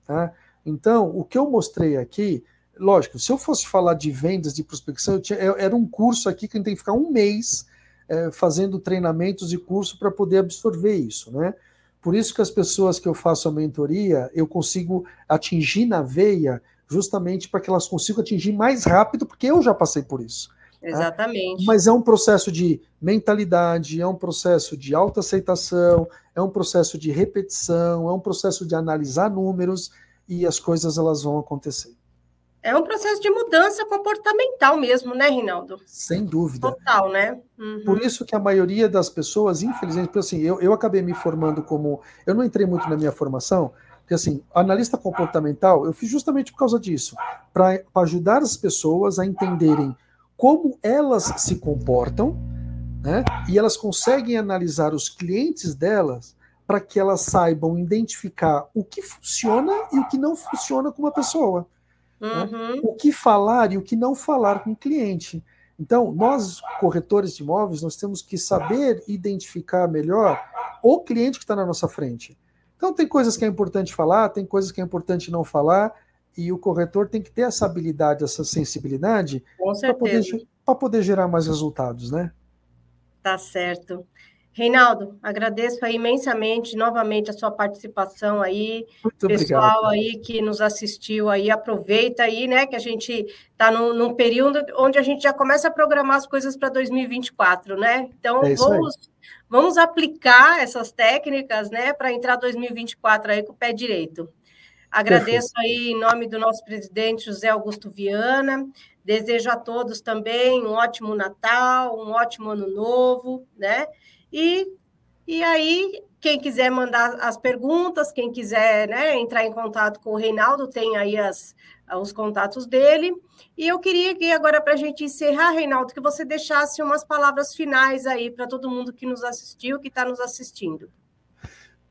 Tá? Então, o que eu mostrei aqui, lógico, se eu fosse falar de vendas, de prospecção, tinha, era um curso aqui que a gente tem que ficar um mês é, fazendo treinamentos e curso para poder absorver isso, né? Por isso que as pessoas que eu faço a mentoria, eu consigo atingir na veia justamente para que elas consigam atingir mais rápido, porque eu já passei por isso.
Tá? Exatamente.
Tá? Mas é um processo de mentalidade, é um processo de autoaceitação, é um processo de repetição, é um processo de analisar números e as coisas elas vão acontecer.
É um processo de mudança comportamental mesmo, né, Rinaldo?
Sem dúvida.
Total, né?
Uhum. Por isso que a maioria das pessoas, infelizmente, assim, eu, eu acabei me formando como. Eu não entrei muito na minha formação, porque assim, analista comportamental, eu fiz justamente por causa disso, para ajudar as pessoas a entenderem como elas se comportam, né? E elas conseguem analisar os clientes delas para que elas saibam identificar o que funciona e o que não funciona com uma pessoa. Né? Uhum. Né? O que falar e o que não falar com o cliente. Então, nós, corretores de imóveis, nós temos que saber identificar melhor o cliente que está na nossa frente. Então, tem coisas que é importante falar, tem coisas que é importante não falar, e o corretor tem que ter essa habilidade, essa sensibilidade para poder, poder gerar mais resultados, né?
Tá certo. Reinaldo, agradeço imensamente novamente a sua participação aí, Muito pessoal obrigado. aí que nos assistiu aí, aproveita aí, né, que a gente está num, num, período onde a gente já começa a programar as coisas para 2024, né? Então é vamos, vamos aplicar essas técnicas, né, para entrar 2024 aí com o pé direito. Agradeço Perfeito. aí em nome do nosso presidente José Augusto Viana. Desejo a todos também um ótimo Natal, um ótimo ano novo, né? E, e aí, quem quiser mandar as perguntas, quem quiser né, entrar em contato com o Reinaldo, tem aí as, os contatos dele. E eu queria que agora, para a gente encerrar, Reinaldo, que você deixasse umas palavras finais aí para todo mundo que nos assistiu, que está nos assistindo.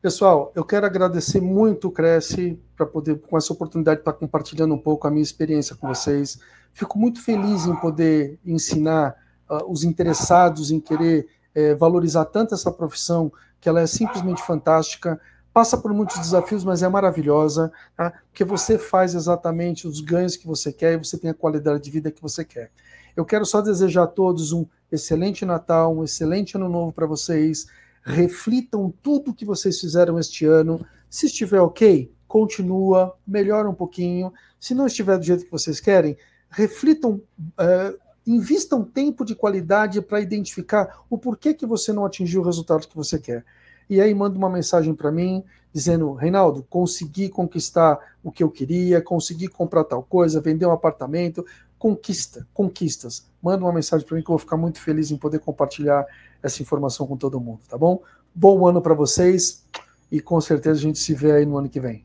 Pessoal, eu quero agradecer muito o Cresce para poder, com essa oportunidade, estar tá compartilhando um pouco a minha experiência com vocês. Fico muito feliz em poder ensinar uh, os interessados em querer é, valorizar tanto essa profissão, que ela é simplesmente fantástica, passa por muitos desafios, mas é maravilhosa, tá? porque você faz exatamente os ganhos que você quer e você tem a qualidade de vida que você quer. Eu quero só desejar a todos um excelente Natal, um excelente Ano Novo para vocês. Reflitam tudo que vocês fizeram este ano. Se estiver ok, continua, melhora um pouquinho. Se não estiver do jeito que vocês querem, reflitam uh, Invistam tempo de qualidade para identificar o porquê que você não atingiu o resultado que você quer. E aí manda uma mensagem para mim dizendo, Reinaldo, consegui conquistar o que eu queria, consegui comprar tal coisa, vender um apartamento, conquista, conquistas. Manda uma mensagem para mim que eu vou ficar muito feliz em poder compartilhar essa informação com todo mundo, tá bom? Bom ano para vocês e com certeza a gente se vê aí no ano que vem.